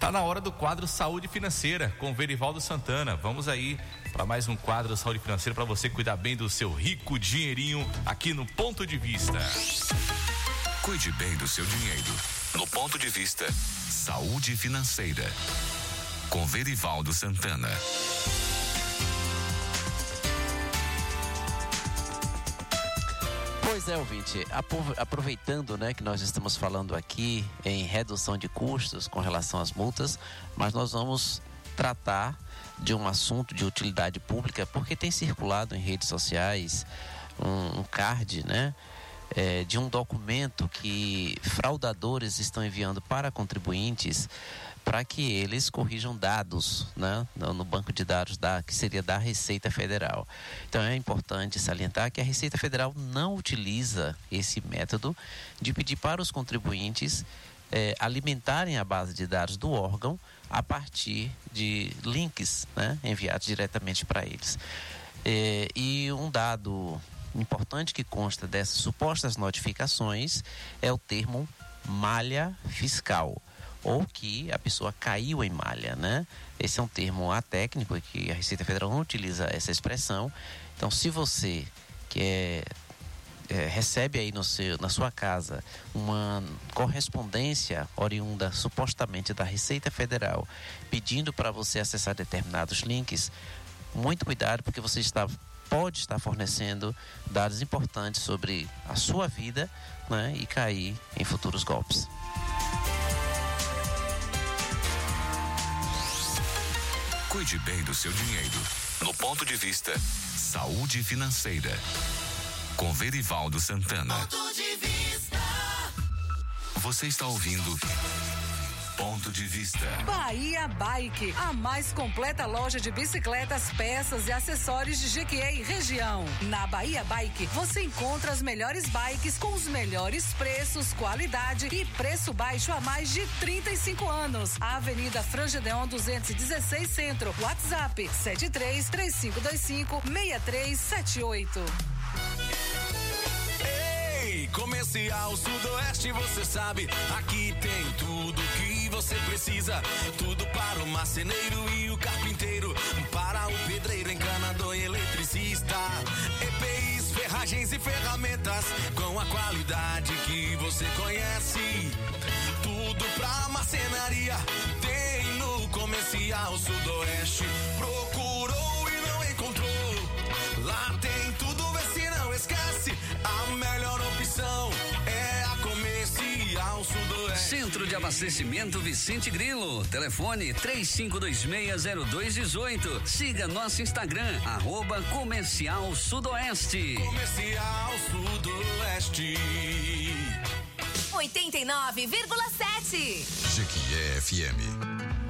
Tá na hora do quadro Saúde Financeira com Verivaldo Santana. Vamos aí para mais um quadro Saúde Financeira para você cuidar bem do seu rico dinheirinho aqui no Ponto de Vista. Cuide bem do seu dinheiro. No Ponto de Vista, Saúde Financeira com Verivaldo Santana. Pois é, ouvinte, aproveitando né, que nós estamos falando aqui em redução de custos com relação às multas, mas nós vamos tratar de um assunto de utilidade pública, porque tem circulado em redes sociais um, um card, né? É, de um documento que fraudadores estão enviando para contribuintes para que eles corrijam dados né, no banco de dados da, que seria da Receita Federal. Então é importante salientar que a Receita Federal não utiliza esse método de pedir para os contribuintes é, alimentarem a base de dados do órgão a partir de links né, enviados diretamente para eles. É, e um dado importante que consta dessas supostas notificações é o termo malha fiscal ou que a pessoa caiu em malha, né? Esse é um termo atécnico que a Receita Federal não utiliza essa expressão. Então, se você quer é, recebe aí no seu, na sua casa uma correspondência oriunda supostamente da Receita Federal pedindo para você acessar determinados links, muito cuidado porque você está pode estar fornecendo dados importantes sobre a sua vida né, e cair em futuros golpes. Cuide bem do seu dinheiro. No ponto de vista Saúde Financeira. Com Verivaldo Santana. Ponto de vista. Você está ouvindo Ponto de Vista. Bahia Bike, a mais completa loja de bicicletas, peças e acessórios de Jequié e região. Na Bahia Bike, você encontra as melhores bikes com os melhores preços, qualidade e preço baixo há mais de 35 anos. Avenida Frangedeon 216 Centro. WhatsApp 73 3525 6378. Comercial Sudoeste, você sabe, aqui tem tudo que você precisa. Tudo para o marceneiro e o carpinteiro, para o pedreiro, encanador e eletricista. EPIs, ferragens e ferramentas com a qualidade que você conhece. Tudo pra marcenaria tem no Comercial Sudoeste. Centro de Abastecimento Vicente Grilo. Telefone 35260218. Siga nosso Instagram, arroba Comercial Sudoeste. Comercial Sudoeste. 89,7. Jequié FM.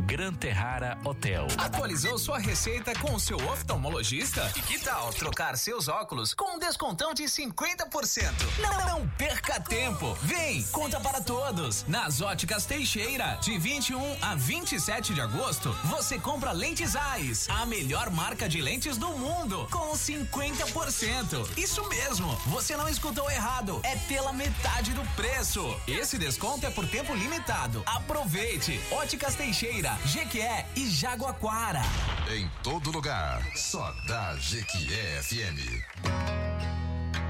Gran Terrara Hotel. Atualizou sua receita com o seu oftalmologista? E que tal trocar seus óculos com um descontão de 50%? Não, não perca tempo. Vem, conta para todos. Nas óticas Teixeira, de 21 a 27 de agosto, você compra lentes AIS, a melhor marca de lentes do mundo, com 50%. Isso mesmo, você não escutou errado. É pela metade do preço. Esse desconto é por tempo limitado. Aproveite. Óticas Teixeira, Jequié e Jaguaquara. Em todo lugar, só da Jequié FM.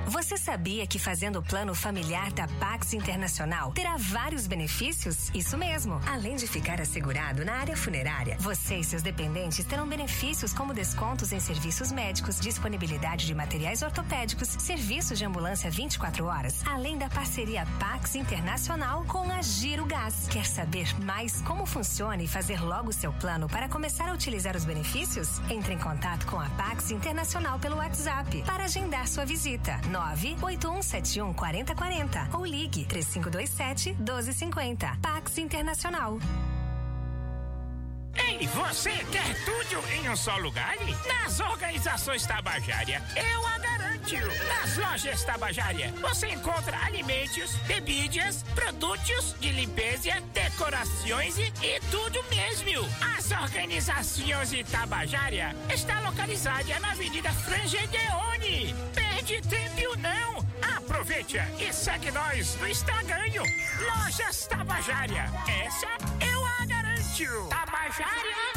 Você sabia que fazendo o plano familiar da Pax Internacional terá vários benefícios? Isso mesmo. Além de ficar assegurado na área funerária, você e seus dependentes terão benefícios como descontos em serviços médicos, disponibilidade de materiais ortopédicos, serviços de ambulância 24 horas, além da parceria Pax Internacional com a Giro Gás. Quer saber mais como funciona e fazer logo seu plano para começar a utilizar os benefícios? Entre em contato com a Pax Internacional pelo WhatsApp para agendar sua visita. 98171 4040 ou ligue 3527 1250. Pax Internacional. Ei, você quer tudo em um só lugar? Nas organizações Tabajara, eu a garanto. Nas lojas Tabajara, você encontra alimentos, bebidas, produtos de limpeza, decorações e, e tudo mesmo. As organizações Tabajara está localizada na Avenida Frangedeone. Perde tempo não. Aproveite e segue nós no Instagram. Lojas Tabajara. Essa eu a garanto. Tabajara.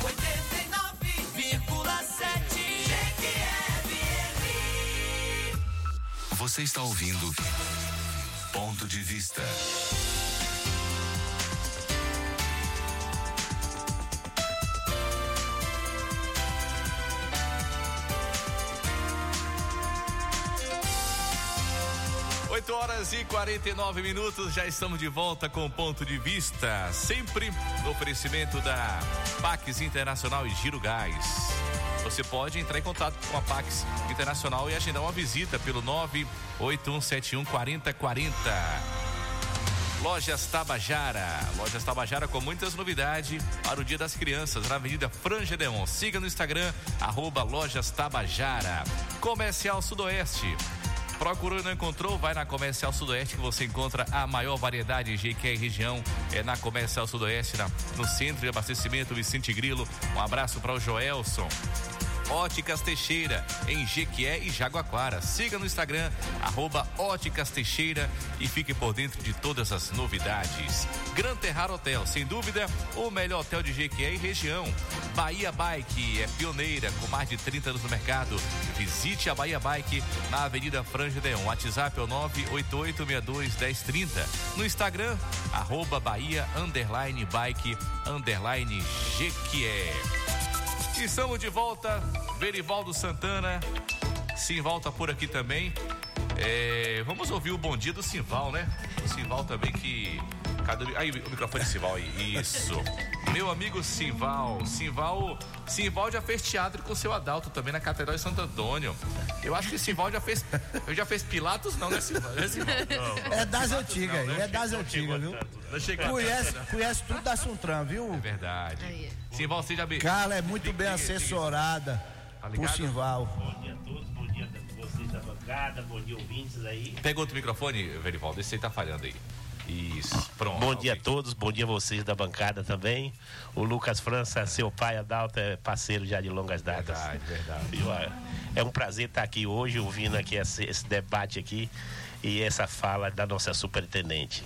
89,7 Você está ouvindo Ponto de Vista. Horas e 49 minutos, já estamos de volta com o ponto de vista, sempre no oferecimento da Pax Internacional e Giro Gás. Você pode entrar em contato com a Pax Internacional e agendar uma visita pelo 98171 4040. Lojas Tabajara. Lojas Tabajara com muitas novidades para o Dia das Crianças na Avenida Franja Deon. Siga no Instagram, arroba Lojas Tabajara. Comercial Sudoeste. Procurou e não encontrou? Vai na Comercial Sudoeste que você encontra a maior variedade de GQ região. É na Comercial Sudoeste, na, no centro de abastecimento Vicente Grilo. Um abraço para o Joelson. Óticas Teixeira, em Jequié e Jaguaquara. Siga no Instagram, arroba Óticas Teixeira e fique por dentro de todas as novidades. Gran Terrar Hotel, sem dúvida, o melhor hotel de Jequié e região. Bahia Bike é pioneira com mais de 30 anos no mercado. Visite a Bahia Bike na Avenida Franja Deon. WhatsApp é o 988621030. No Instagram, arroba Bahia underline bike underline Jequié. Estamos de volta, Verivaldo Santana, Simval tá por aqui também. É, vamos ouvir o bom dia do Simval, né? O Simval também que. Cadê. Aí, o microfone Simval aí. Isso. Meu amigo Simval. Simval. Simval já fez teatro com o seu Adalto também na Catedral de Santo Antônio. Eu acho que Simval já fez. Eu já fez Pilatos, não, né, Simval? É, Simval? É das antigas, aí, é das antigas, viu? Conhece, conhece tudo da Suntran, viu? É verdade. Simval, você já Carla é muito bem assessorada Tá por Simval. Bom dia a todos, vocês da bancada, bom dia ouvintes aí. Pega outro microfone, Verivaldo, esse aí tá falhando aí. Isso, pronto. Bom dia a todos, bom dia a vocês da bancada também. O Lucas França, seu pai Adalto, é parceiro já de longas datas. Verdade, verdade. É um prazer estar aqui hoje, ouvindo aqui esse, esse debate aqui e essa fala da nossa superintendente.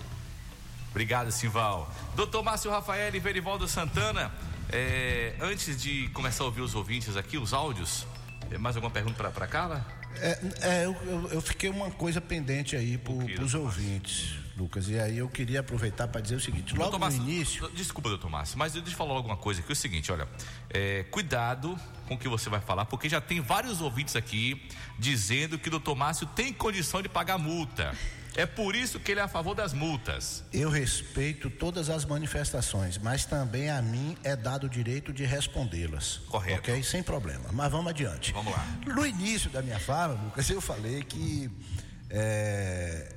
Obrigado, Simval. Doutor Márcio Rafael e Verivaldo Santana, é, antes de começar a ouvir os ouvintes aqui, os áudios, é, mais alguma pergunta para Carla? É, é, eu, eu, fiquei uma coisa pendente aí pro, pros ouvintes, Lucas. E aí eu queria aproveitar para dizer o seguinte: logo Doutor no Márcio, início. Desculpa, doutor Márcio, mas deixa eu falar alguma coisa aqui. É o seguinte, olha, é, cuidado com o que você vai falar, porque já tem vários ouvintes aqui dizendo que o doutor Márcio tem condição de pagar multa. É por isso que ele é a favor das multas. Eu respeito todas as manifestações, mas também a mim é dado o direito de respondê-las. Correto. Ok? Sem problema. Mas vamos adiante. Vamos lá. No início da minha fala, Lucas, eu falei que é,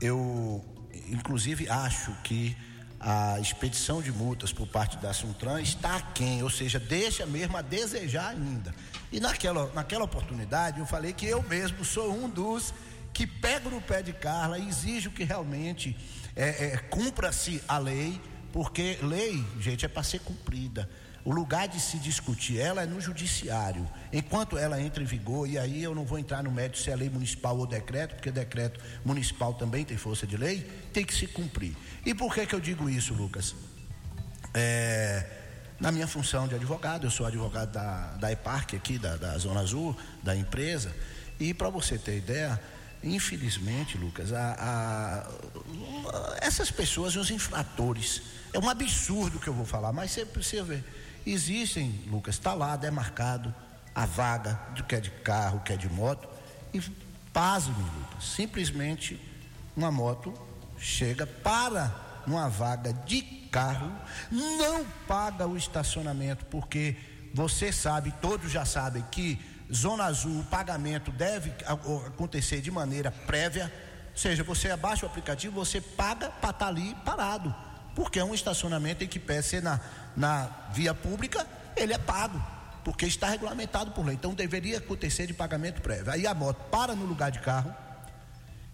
eu, inclusive, acho que a expedição de multas por parte da Suntran está aquém, ou seja, deixa mesmo a desejar ainda. E naquela, naquela oportunidade eu falei que eu mesmo sou um dos que pego no pé de Carla e exijo que realmente é, é, cumpra-se a lei, porque lei, gente, é para ser cumprida. O lugar de se discutir ela é no judiciário. Enquanto ela entra em vigor, e aí eu não vou entrar no mérito se é lei municipal ou decreto, porque decreto municipal também tem força de lei, tem que se cumprir. E por que, que eu digo isso, Lucas? É, na minha função de advogado, eu sou advogado da, da EPARC aqui, da, da Zona Azul, da empresa, e para você ter ideia, infelizmente, Lucas, a, a, essas pessoas, os infratores, é um absurdo que eu vou falar, mas você precisa ver. Existem, Lucas, está lá demarcado a vaga do que é de carro, que é de moto, e pasme, Lucas, simplesmente uma moto chega para uma vaga de carro, não paga o estacionamento, porque você sabe, todos já sabem que Zona Azul, o pagamento deve acontecer de maneira prévia, ou seja, você abaixa o aplicativo, você paga para estar tá ali parado, porque é um estacionamento em que peça na na via pública, ele é pago, porque está regulamentado por lei. Então deveria acontecer de pagamento prévio. Aí a moto para no lugar de carro,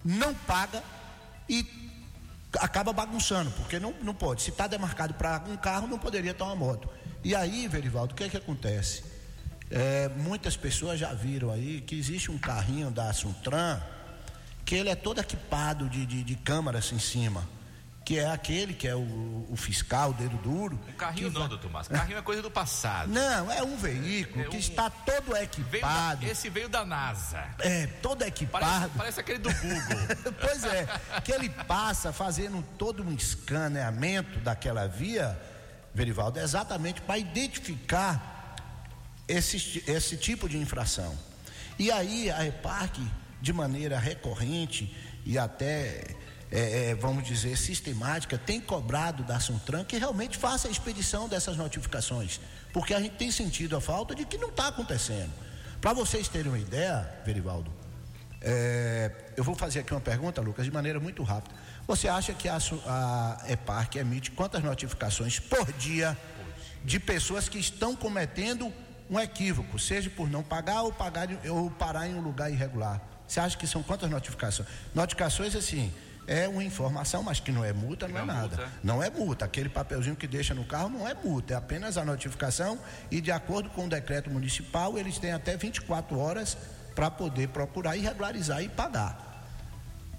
não paga e acaba bagunçando, porque não, não pode. Se está demarcado para um carro, não poderia estar uma moto. E aí, Verivaldo, o que é que acontece? É, muitas pessoas já viram aí que existe um carrinho da Suntran que ele é todo equipado de, de, de câmaras em cima que é aquele que é o, o fiscal, o dedo duro. Um carrinho não, vai... doutor Márcio. Carrinho é coisa do passado. Não, é um veículo é um... que está todo equipado. Veio da... Esse veio da NASA. É, todo equipado. Parece, parece aquele do Google. (laughs) pois é, que ele passa fazendo todo um escaneamento daquela via, Verivaldo, exatamente para identificar esse, esse tipo de infração. E aí a EPARC, de maneira recorrente e até é, é, vamos dizer, sistemática, tem cobrado da Suntran que realmente faça a expedição dessas notificações, porque a gente tem sentido a falta de que não está acontecendo. Para vocês terem uma ideia, Verivaldo, é, eu vou fazer aqui uma pergunta, Lucas, de maneira muito rápida. Você acha que a, a EPARC emite quantas notificações por dia de pessoas que estão cometendo um equívoco, seja por não pagar ou, pagar, ou parar em um lugar irregular? Você acha que são quantas notificações? Notificações assim, é uma informação, mas que não é multa, não, não é nada. Multa. Não é multa. Aquele papelzinho que deixa no carro não é multa, é apenas a notificação e de acordo com o decreto municipal, eles têm até 24 horas para poder procurar e regularizar e pagar.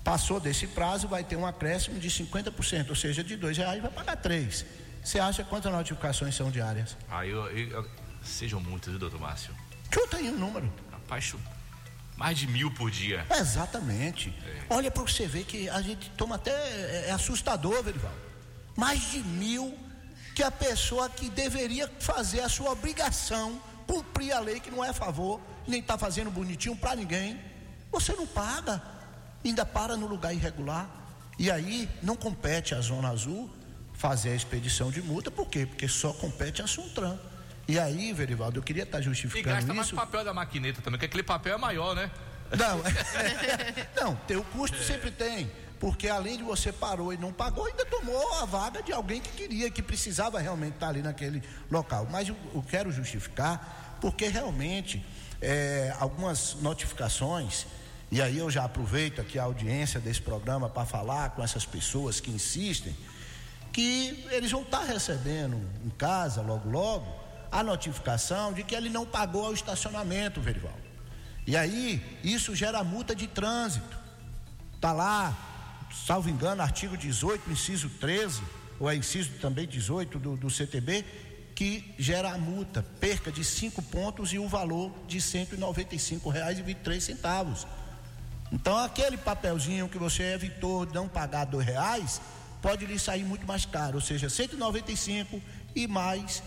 Passou desse prazo, vai ter um acréscimo de 50%, ou seja, de dois reais vai pagar três. Você acha quantas notificações são diárias? Ah, eu, eu sejam muitas, viu, doutor Márcio? Chuta aí o um número. Rapaz, mais de mil por dia. Exatamente. É. Olha para você ver que a gente toma até. É, é assustador, Verivaldo. Mais de mil que a pessoa que deveria fazer a sua obrigação, cumprir a lei, que não é a favor, nem está fazendo bonitinho para ninguém, você não paga, ainda para no lugar irregular. E aí não compete a Zona Azul fazer a expedição de multa, por quê? Porque só compete a Suntran. E aí, Verivaldo, eu queria estar tá justificando isso. E gasta mais papel da maquineta também, porque aquele papel é maior, né? Não, (laughs) não, tem o custo sempre tem. Porque além de você parou e não pagou, ainda tomou a vaga de alguém que queria, que precisava realmente estar ali naquele local. Mas eu, eu quero justificar, porque realmente é, algumas notificações, e aí eu já aproveito aqui a audiência desse programa para falar com essas pessoas que insistem, que eles vão estar recebendo em casa logo logo a notificação de que ele não pagou o estacionamento, Verivaldo. E aí, isso gera multa de trânsito. Está lá, salvo engano, artigo 18, inciso 13, ou é inciso também 18 do, do CTB, que gera a multa, perca de 5 pontos e o valor de R$ 195,23. Então, aquele papelzinho que você evitou não pagar dois reais, pode lhe sair muito mais caro, ou seja, 195 e mais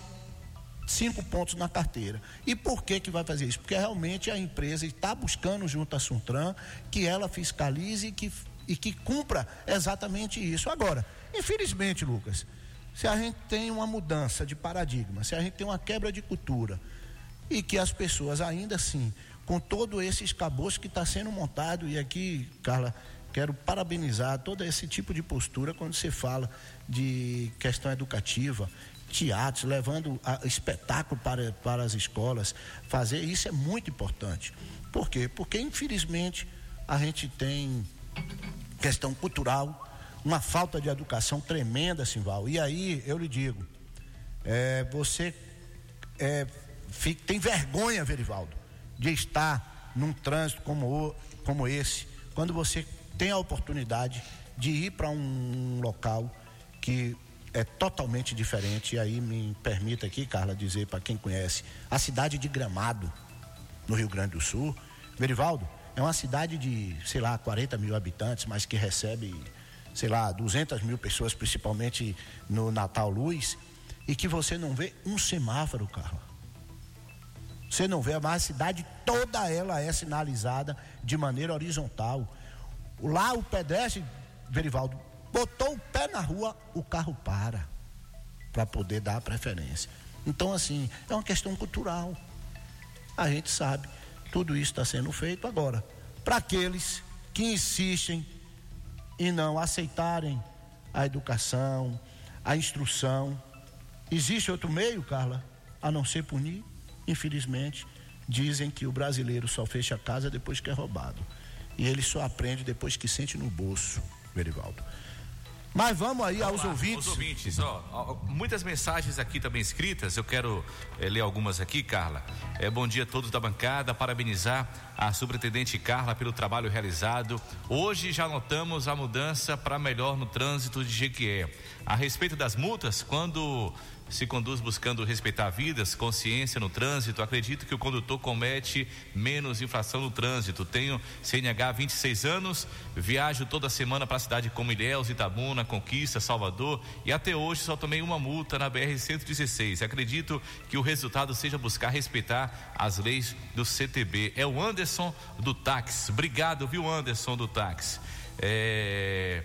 cinco pontos na carteira. E por que que vai fazer isso? Porque realmente a empresa está buscando junto à Suntran que ela fiscalize e que, e que cumpra exatamente isso. Agora, infelizmente, Lucas, se a gente tem uma mudança de paradigma, se a gente tem uma quebra de cultura e que as pessoas ainda assim, com todo esse escabouço que está sendo montado, e aqui, Carla, quero parabenizar todo esse tipo de postura quando você fala de questão educativa, teatros, levando a, espetáculo para, para as escolas. Fazer isso é muito importante. Por quê? Porque, infelizmente, a gente tem questão cultural, uma falta de educação tremenda, Simval. E aí, eu lhe digo, é, você é, fica, tem vergonha, Verivaldo, de estar num trânsito como, como esse, quando você tem a oportunidade de ir para um local que é totalmente diferente. E aí me permita aqui, Carla, dizer para quem conhece, a cidade de Gramado, no Rio Grande do Sul. Verivaldo, é uma cidade de, sei lá, 40 mil habitantes, mas que recebe, sei lá, 200 mil pessoas, principalmente no Natal Luz, e que você não vê um semáforo, Carla. Você não vê, mas a cidade toda ela é sinalizada de maneira horizontal. Lá o pedestre, Verivaldo, botou o pé na rua, o carro para, para poder dar a preferência. Então, assim, é uma questão cultural. A gente sabe, tudo isso está sendo feito agora. Para aqueles que insistem em não aceitarem a educação, a instrução, existe outro meio, Carla, a não ser punir? Infelizmente, dizem que o brasileiro só fecha a casa depois que é roubado. E ele só aprende depois que sente no bolso, Verivaldo. Mas vamos aí vamos aos lá, ouvintes. Os ouvintes, ó, muitas mensagens aqui também escritas, eu quero é, ler algumas aqui, Carla. É, bom dia a todos da bancada, parabenizar a superintendente Carla pelo trabalho realizado. Hoje já notamos a mudança para melhor no trânsito de Jequié. A respeito das multas, quando se conduz buscando respeitar vidas, consciência no trânsito. Acredito que o condutor comete menos infração no trânsito. Tenho CNH 26 anos, viajo toda semana para a cidade como Ilhéus, Itabuna, Conquista, Salvador e até hoje só tomei uma multa na BR 116. Acredito que o resultado seja buscar respeitar as leis do CTB. É o Anderson do táxi. Obrigado, viu, Anderson do táxi. É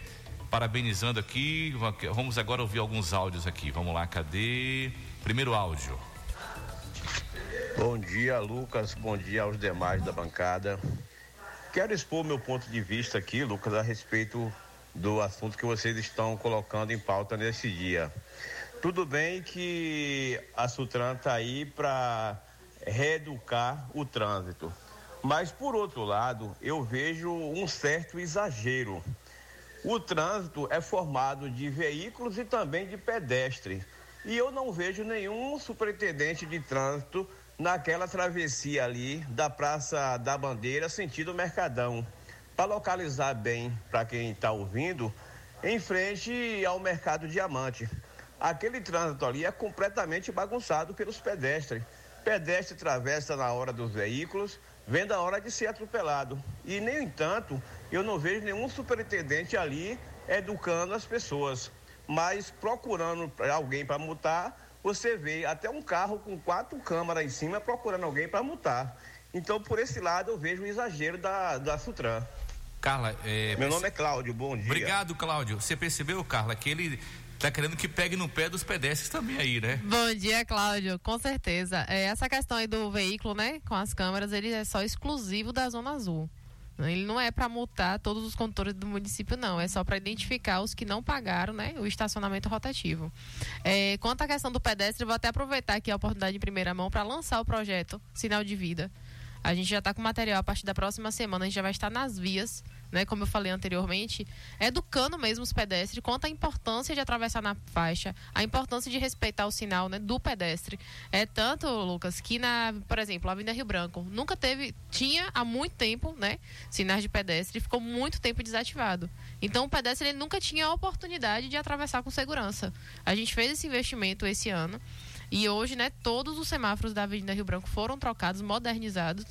parabenizando aqui. Vamos agora ouvir alguns áudios aqui. Vamos lá, cadê? Primeiro áudio. Bom dia, Lucas. Bom dia aos demais da bancada. Quero expor meu ponto de vista aqui, Lucas, a respeito do assunto que vocês estão colocando em pauta nesse dia. Tudo bem que a Sutran está aí para reeducar o trânsito, mas por outro lado, eu vejo um certo exagero o trânsito é formado de veículos e também de pedestres. E eu não vejo nenhum superintendente de trânsito naquela travessia ali da Praça da Bandeira, sentido Mercadão. Para localizar bem para quem está ouvindo, em frente ao Mercado Diamante. Aquele trânsito ali é completamente bagunçado pelos pedestres. Pedestre atravessa na hora dos veículos, vem da hora de ser atropelado. E, nem entanto, eu não vejo nenhum superintendente ali educando as pessoas. Mas procurando alguém para multar, você vê até um carro com quatro câmaras em cima procurando alguém para multar. Então, por esse lado, eu vejo um exagero da, da Sutran. Carla, é... meu nome é Cláudio, bom dia. Obrigado, Cláudio. Você percebeu, Carla, que ele tá querendo que pegue no pé dos pedestres também aí, né? Bom dia, Cláudio. Com certeza. É, essa questão aí do veículo, né, com as câmeras, ele é só exclusivo da Zona Azul. Ele não é para multar todos os condutores do município, não. É só para identificar os que não pagaram né, o estacionamento rotativo. É, quanto à questão do pedestre, vou até aproveitar aqui a oportunidade em primeira mão para lançar o projeto Sinal de Vida. A gente já está com material a partir da próxima semana, a gente já vai estar nas vias né, como eu falei anteriormente, educando mesmo os pedestres quanto à importância de atravessar na faixa, a importância de respeitar o sinal né, do pedestre. É tanto, Lucas, que na, por exemplo, a Avenida Rio Branco nunca teve, tinha há muito tempo, né, sinais de pedestre, ficou muito tempo desativado. Então o pedestre ele nunca tinha a oportunidade de atravessar com segurança. A gente fez esse investimento esse ano e hoje, né, todos os semáforos da Avenida Rio Branco foram trocados, modernizados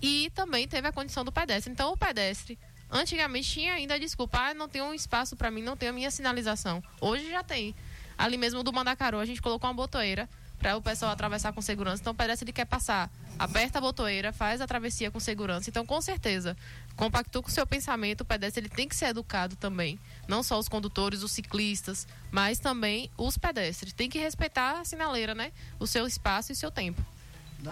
e também teve a condição do pedestre. Então o pedestre Antigamente tinha ainda a desculpa, ah, não tem um espaço para mim, não tem a minha sinalização. Hoje já tem. Ali mesmo do Mandacaru, a gente colocou uma botoeira para o pessoal atravessar com segurança. Então, parece que ele quer passar, aperta a botoeira, faz a travessia com segurança. Então, com certeza, compactou com o seu pensamento, o pedestre ele tem que ser educado também. Não só os condutores, os ciclistas, mas também os pedestres. Tem que respeitar a sinaleira, né? O seu espaço e o seu tempo.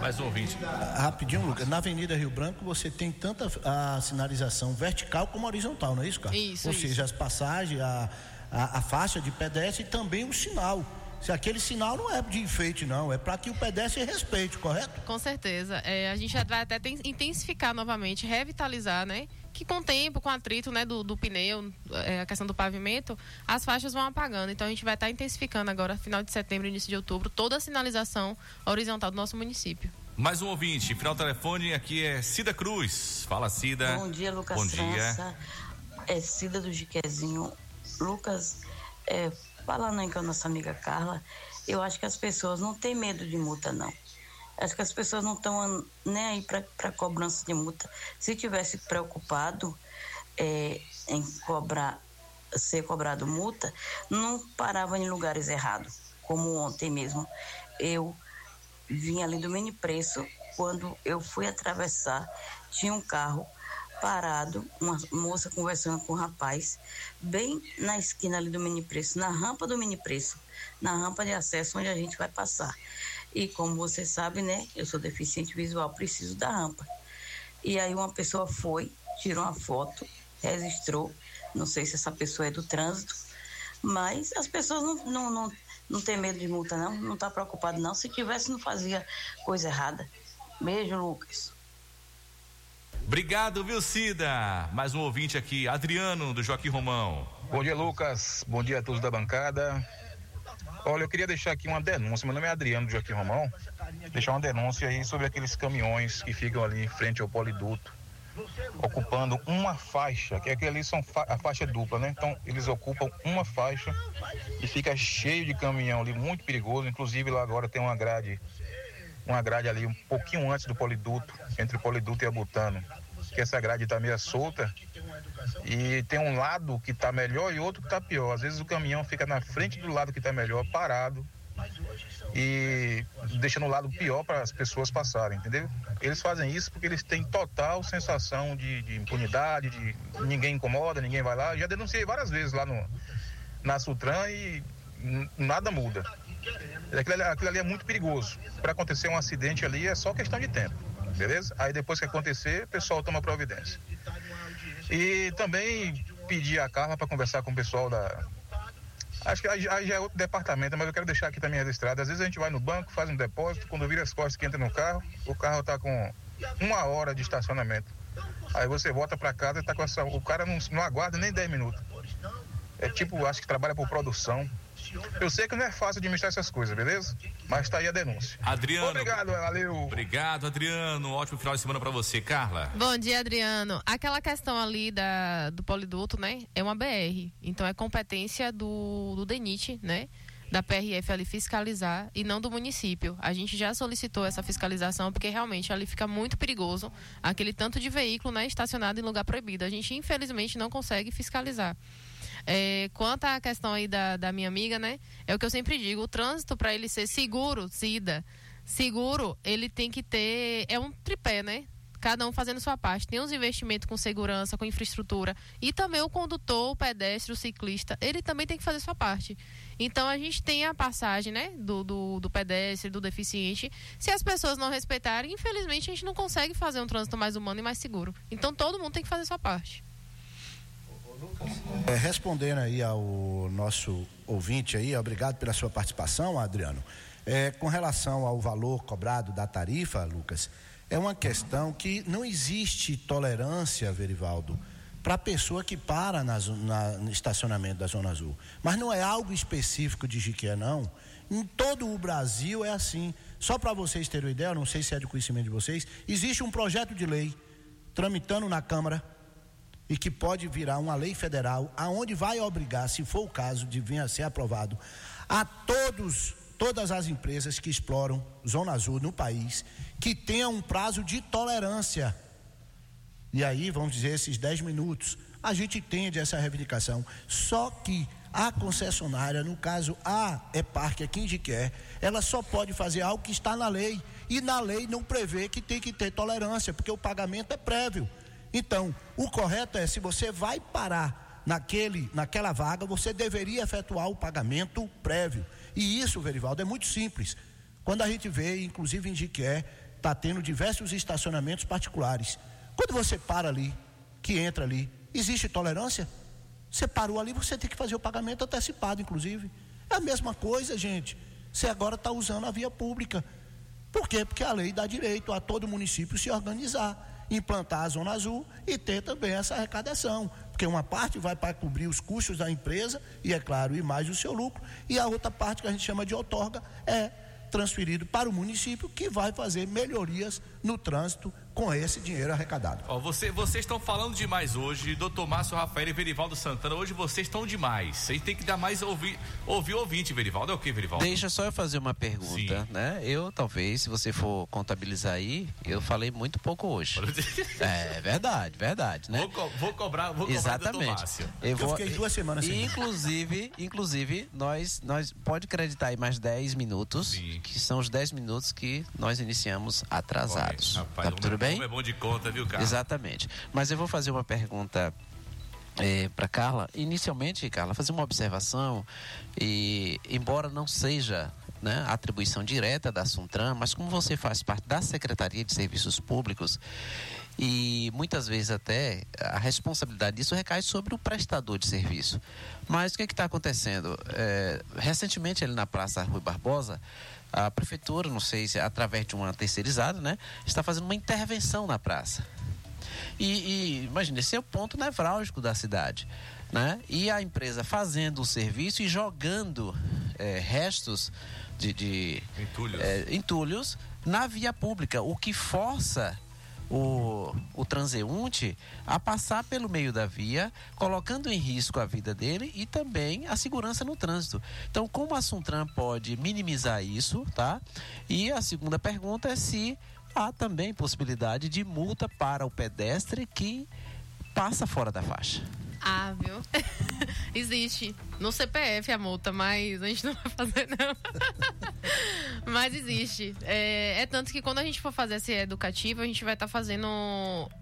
Mais um ouvinte. Rapidinho, Lucas. Na Avenida Rio Branco você tem tanta a sinalização vertical como horizontal, não é isso, cara? Isso, Ou isso. seja, as passagens, a, a, a faixa de pedestre e também o sinal. Se aquele sinal não é de enfeite, não, é para que o pedestre respeite, correto? Com certeza. É, a gente vai até ten- intensificar novamente, revitalizar, né? Que com o tempo, com o atrito né, do, do pneu, é, a questão do pavimento, as faixas vão apagando. Então a gente vai estar intensificando agora, final de setembro, início de outubro, toda a sinalização horizontal do nosso município. Mais um ouvinte, final telefone aqui é Cida Cruz. Fala, Cida. Bom dia, Lucas Bom dia. França. É Cida do Jiquezinho. Lucas, é, falando aí com a nossa amiga Carla, eu acho que as pessoas não têm medo de multa, não. Acho que as pessoas não estão nem aí para cobrança de multa. Se tivesse preocupado é, em cobrar, ser cobrado multa, não parava em lugares errados. Como ontem mesmo. Eu vim ali do mini preço, quando eu fui atravessar, tinha um carro parado, uma moça conversando com um rapaz, bem na esquina ali do mini preço, na rampa do mini preço, na rampa de acesso onde a gente vai passar. E como você sabe, né, eu sou deficiente visual, preciso da rampa. E aí uma pessoa foi, tirou uma foto, registrou, não sei se essa pessoa é do trânsito, mas as pessoas não, não, não, não têm medo de multa, não, não tá preocupado não. Se tivesse, não fazia coisa errada. Beijo, Lucas. Obrigado, viu, Cida? Mais um ouvinte aqui, Adriano, do Joaquim Romão. Bom dia, Lucas. Bom dia a todos da bancada. Olha, eu queria deixar aqui uma denúncia. Meu nome é Adriano Joaquim Romão. Deixar uma denúncia aí sobre aqueles caminhões que ficam ali em frente ao poliduto, ocupando uma faixa, que ali são fa a faixa dupla, né? Então, eles ocupam uma faixa e fica cheio de caminhão ali, muito perigoso. Inclusive, lá agora tem uma grade, uma grade ali um pouquinho antes do poliduto, entre o poliduto e a Butano, que essa grade tá meio solta e tem um lado que está melhor e outro que está pior. Às vezes o caminhão fica na frente do lado que está melhor, parado, e deixando o lado pior para as pessoas passarem, entendeu? Eles fazem isso porque eles têm total sensação de, de impunidade, de ninguém incomoda, ninguém vai lá. Já denunciei várias vezes lá no, na Sutran e nada muda. Aquilo aquilo ali é muito perigoso. Para acontecer um acidente ali é só questão de tempo, beleza? Aí depois que acontecer, o pessoal toma providência. E também pedi a Carla para conversar com o pessoal da. Acho que aí já é outro departamento, mas eu quero deixar aqui também registrado. Às vezes a gente vai no banco, faz um depósito, quando vira as costas que entra no carro, o carro está com uma hora de estacionamento. Aí você volta para casa e tá com essa. O cara não, não aguarda nem 10 minutos. É tipo, acho que trabalha por produção. Eu sei que não é fácil administrar essas coisas, beleza? Mas tá aí a denúncia. Adriano. Obrigado, valeu. Obrigado, Adriano. Ótimo final de semana para você, Carla. Bom dia, Adriano. Aquela questão ali da, do poliduto, né? É uma BR. Então é competência do, do DENIT, né? Da PRF ali fiscalizar e não do município. A gente já solicitou essa fiscalização porque realmente ali fica muito perigoso aquele tanto de veículo né, estacionado em lugar proibido. A gente infelizmente não consegue fiscalizar. É, quanto à questão aí da, da minha amiga, né? É o que eu sempre digo, o trânsito para ele ser seguro, Cida, seguro, ele tem que ter é um tripé, né? Cada um fazendo sua parte. Tem os investimentos com segurança, com infraestrutura. E também o condutor, o pedestre, o ciclista, ele também tem que fazer sua parte. Então a gente tem a passagem, né? Do, do, do pedestre, do deficiente. Se as pessoas não respeitarem, infelizmente a gente não consegue fazer um trânsito mais humano e mais seguro. Então todo mundo tem que fazer sua parte. É, respondendo aí ao nosso ouvinte aí, obrigado pela sua participação, Adriano. É, com relação ao valor cobrado da tarifa, Lucas, é uma questão que não existe tolerância, Verivaldo, para a pessoa que para na, na- no estacionamento da Zona Azul. Mas não é algo específico de Jiquié, não. Em todo o Brasil é assim. Só para vocês terem uma ideia, não sei se é de conhecimento de vocês, existe um projeto de lei tramitando na Câmara e que pode virar uma lei federal, aonde vai obrigar, se for o caso de vir a ser aprovado, a todos, todas as empresas que exploram Zona Azul no país, que tenham um prazo de tolerância. E aí, vamos dizer, esses 10 minutos, a gente entende essa reivindicação. Só que a concessionária, no caso a EPARC aqui em ela só pode fazer algo que está na lei. E na lei não prevê que tem que ter tolerância, porque o pagamento é prévio. Então, o correto é, se você vai parar naquele, naquela vaga, você deveria efetuar o pagamento prévio. E isso, Verivaldo, é muito simples. Quando a gente vê, inclusive em Jiqué, está tendo diversos estacionamentos particulares. Quando você para ali, que entra ali, existe tolerância? Você parou ali, você tem que fazer o pagamento antecipado, inclusive. É a mesma coisa, gente. Você agora está usando a via pública. Por quê? Porque a lei dá direito a todo município se organizar, implantar a zona azul e ter também essa arrecadação. Porque uma parte vai para cobrir os custos da empresa, e é claro, e mais o seu lucro, e a outra parte que a gente chama de outorga é transferido para o município que vai fazer melhorias no trânsito com esse dinheiro arrecadado. Ó, você, vocês estão falando demais hoje, doutor Márcio Rafael e Verivaldo Santana, hoje vocês estão demais. Vocês têm que dar mais ouvir, ouvir ouvinte, Verivaldo. É o que, Verivaldo? Deixa só eu fazer uma pergunta, Sim. né? Eu, talvez, se você for contabilizar aí, eu falei muito pouco hoje. (laughs) é verdade, verdade, né? Vou, co vou cobrar, vou Exatamente. Eu, eu, vou, fiquei duas semanas sem Inclusive, (laughs) inclusive, nós, nós pode acreditar aí mais 10 minutos, Sim. que são os 10 minutos que nós iniciamos atrasados. rapaz, tá bem? é bom de conta, viu, Carla? Exatamente. Mas eu vou fazer uma pergunta é, para Carla. Inicialmente, Carla, fazer uma observação e embora não seja né, atribuição direta da Suntran, mas como você faz parte da Secretaria de Serviços Públicos e muitas vezes até a responsabilidade disso recai sobre o prestador de serviço. Mas o que é está acontecendo? É, recentemente ali na Praça Rui Barbosa a prefeitura, não sei se é através de uma terceirizada, né, está fazendo uma intervenção na praça. E, e imagine, esse é o ponto nevrálgico da cidade. Né? E a empresa fazendo o serviço e jogando é, restos de, de entulhos. É, entulhos na via pública, o que força o, o transeunte a passar pelo meio da via, colocando em risco a vida dele e também a segurança no trânsito. Então, como a Suntran pode minimizar isso, tá? E a segunda pergunta é se há também possibilidade de multa para o pedestre que passa fora da faixa. Ah, viu? (laughs) Existe. No CPF a multa, mas a gente não vai fazer, não. (laughs) mas existe. É, é, tanto que quando a gente for fazer esse educativo, a gente vai estar tá fazendo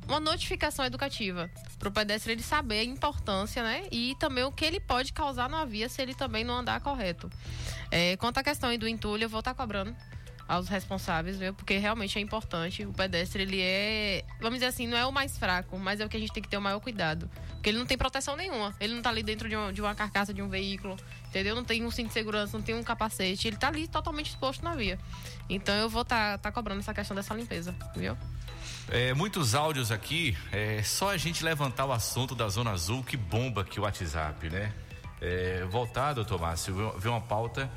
uma notificação educativa para o pedestre ele saber a importância, né? E também o que ele pode causar na via se ele também não andar correto. É, quanto à questão do entulho, eu vou estar tá cobrando aos responsáveis, viu? Porque realmente é importante. O pedestre, ele é, vamos dizer assim, não é o mais fraco, mas é o que a gente tem que ter o maior cuidado. Porque ele não tem proteção nenhuma. Ele não tá ali dentro de uma, de uma carcaça de um veículo, entendeu? Não tem um cinto de segurança, não tem um capacete. Ele tá ali totalmente exposto na via. Então eu vou tá, tá cobrando essa questão dessa limpeza, viu? É, muitos áudios aqui, é só a gente levantar o assunto da Zona Azul que bomba aqui o WhatsApp, né? É, voltar, doutor Márcio, ver uma pauta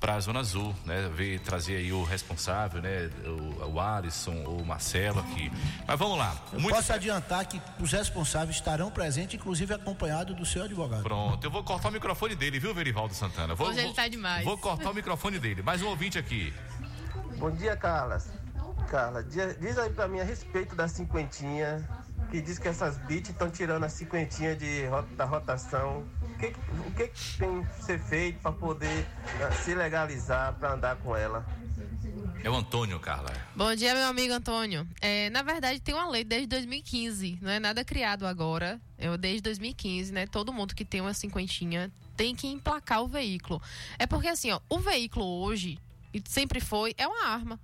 para a Zona Azul, né? Ver, trazer aí o responsável, né? O, o Alisson, o Marcelo aqui. Mas vamos lá. Eu Muito... posso adiantar que os responsáveis estarão presentes, inclusive acompanhado do seu advogado. Pronto, eu vou cortar o microfone dele, viu, Verivaldo Santana? Vou, Hoje ele tá demais. Vou cortar o microfone dele. Mais um ouvinte aqui. Bom dia, Carlas. Carla, diz aí para mim a respeito da cinquentinha, que diz que essas bits estão tirando a cinquentinha de, da rotação que, o que, tem que ser feito para poder uh, se legalizar para andar com ela? É o Antônio, Carla. Bom dia, meu amigo Antônio. É, na verdade, tem uma lei desde 2015, não é nada criado agora. Eu, desde 2015, né? Todo mundo que tem uma cinquentinha tem que emplacar o veículo. É porque assim, ó, o veículo hoje, e sempre foi, é uma arma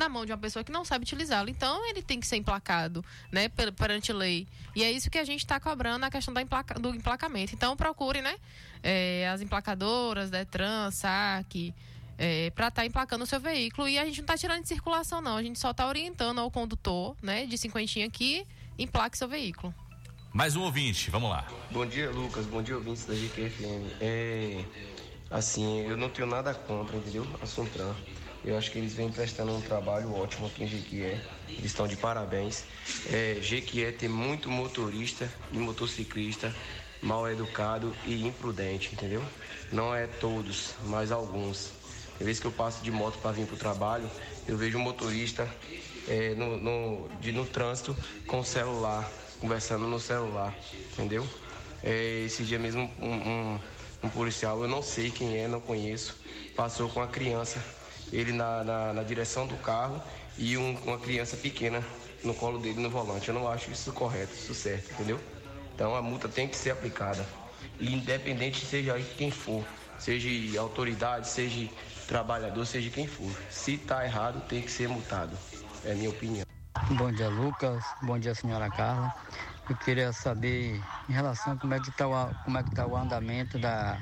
na mão de uma pessoa que não sabe utilizá-lo. Então, ele tem que ser emplacado, né, perante lei. E é isso que a gente está cobrando a questão da emplaca, do emplacamento. Então, procure, né, é, as emplacadoras, Detran, SAC, é, para estar tá emplacando o seu veículo. E a gente não está tirando de circulação, não. A gente só está orientando ao condutor, né, de cinquentinha que emplaque seu veículo. Mais um ouvinte, vamos lá. Bom dia, Lucas. Bom dia, ouvintes da GQFM. É, assim, eu não tenho nada contra, entendeu? A Suntran. Eu acho que eles vêm prestando um trabalho ótimo aqui em Jequié. Eles estão de parabéns. É, Jequié tem muito motorista e motociclista mal educado e imprudente, entendeu? Não é todos, mas alguns. Às vezes que eu passo de moto para vir para o trabalho, eu vejo um motorista é, no, no, de, no trânsito com o celular, conversando no celular, entendeu? É, esse dia mesmo um, um, um policial, eu não sei quem é, não conheço, passou com a criança ele na, na, na direção do carro e um, uma criança pequena no colo dele no volante. Eu não acho isso correto, isso certo, entendeu? Então a multa tem que ser aplicada. Independente seja quem for, seja autoridade, seja trabalhador, seja quem for. Se está errado, tem que ser multado. É a minha opinião. Bom dia, Lucas. Bom dia, senhora Carla. Eu queria saber em relação a como é que está o, é tá o andamento da,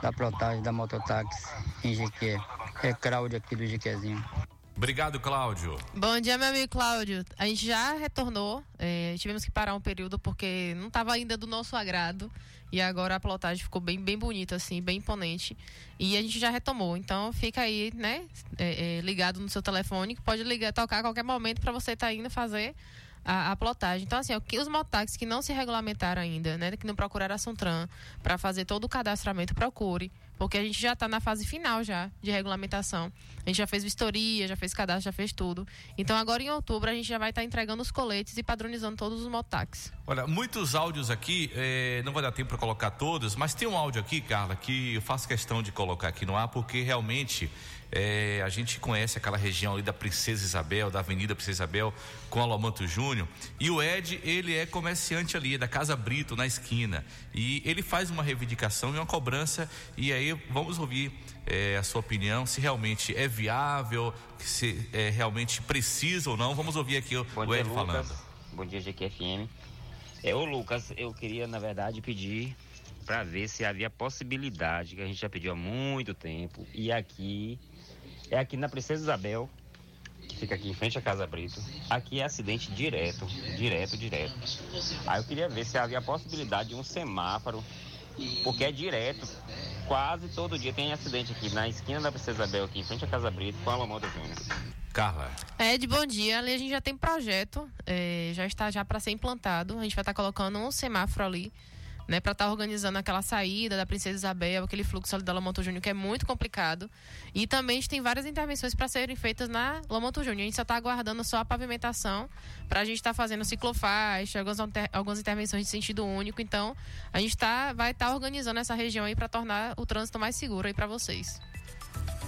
da protagem da mototáxi em Jequié. É Cláudio aqui do Jequiézinho. Obrigado, Cláudio. Bom dia, meu amigo Cláudio. A gente já retornou. É, tivemos que parar um período porque não estava ainda do nosso agrado. E agora a plotagem ficou bem, bem bonita, assim, bem imponente. E a gente já retomou. Então fica aí, né, é, é, ligado no seu telefone, que pode ligar, tocar a qualquer momento para você estar tá indo fazer a, a, plotagem. Então, assim, os mototáxis que não se regulamentaram ainda, né, que não procuraram a Suntran para fazer todo o cadastramento, procure porque a gente já está na fase final já de regulamentação. A gente já fez vistoria, já fez cadastro, já fez tudo. Então agora em outubro a gente já vai estar tá entregando os coletes e padronizando todos os motax. Olha, muitos áudios aqui, eh, não vai dar tempo para colocar todos, mas tem um áudio aqui, Carla, que eu faço questão de colocar aqui no ar, porque realmente é, a gente conhece aquela região ali da Princesa Isabel, da Avenida Princesa Isabel, com Alomanto Júnior. E o Ed, ele é comerciante ali, da Casa Brito, na esquina. E ele faz uma reivindicação e uma cobrança. E aí vamos ouvir é, a sua opinião, se realmente é viável, se é realmente precisa ou não. Vamos ouvir aqui o, Bom o dia, Ed Lucas. falando. Bom dia, GQFM. É, ô Lucas, eu queria, na verdade, pedir para ver se havia possibilidade, que a gente já pediu há muito tempo, e aqui é aqui na Princesa Isabel, que fica aqui em frente à Casa Brito. Aqui é acidente direto, direto, direto. Aí eu queria ver se havia a possibilidade de um semáforo, porque é direto. Quase todo dia tem acidente aqui na esquina da Princesa Isabel, aqui em frente à Casa Brito, com a Lamoda Júnior. Carla. Ed, bom dia. Ali a gente já tem projeto, é, já está já para ser implantado. A gente vai estar colocando um semáforo ali né, para estar tá organizando aquela saída da Princesa Isabel, aquele fluxo ali da Lamonto Júnior que é muito complicado. E também a gente tem várias intervenções para serem feitas na Lamonto Júnior. A gente só está aguardando só a pavimentação para a gente estar tá fazendo ciclofaixa, algumas, algumas intervenções de sentido único. Então, a gente tá, vai estar tá organizando essa região aí para tornar o trânsito mais seguro aí para vocês.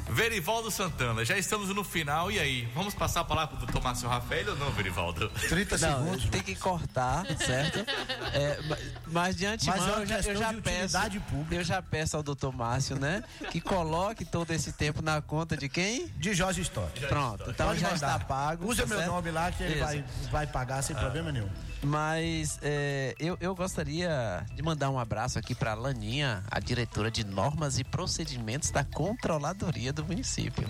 Verivaldo Santana, já estamos no final, e aí? Vamos passar a palavra pro Tomásio Rafael ou não, Verivaldo? 30 não, segundos. Tem que cortar, certo? (laughs) É, mas de antemão, Mas é eu já, eu já peço. Pública. Eu já peço ao doutor Márcio, né? Que coloque todo esse tempo na conta de quem? De Jorge História. Pronto, então Pode já mandar. está pago. Usa tá meu nome lá que ele vai, vai pagar sem problema nenhum. Mas é, eu, eu gostaria de mandar um abraço aqui para Laninha, a diretora de normas e procedimentos da controladoria do município.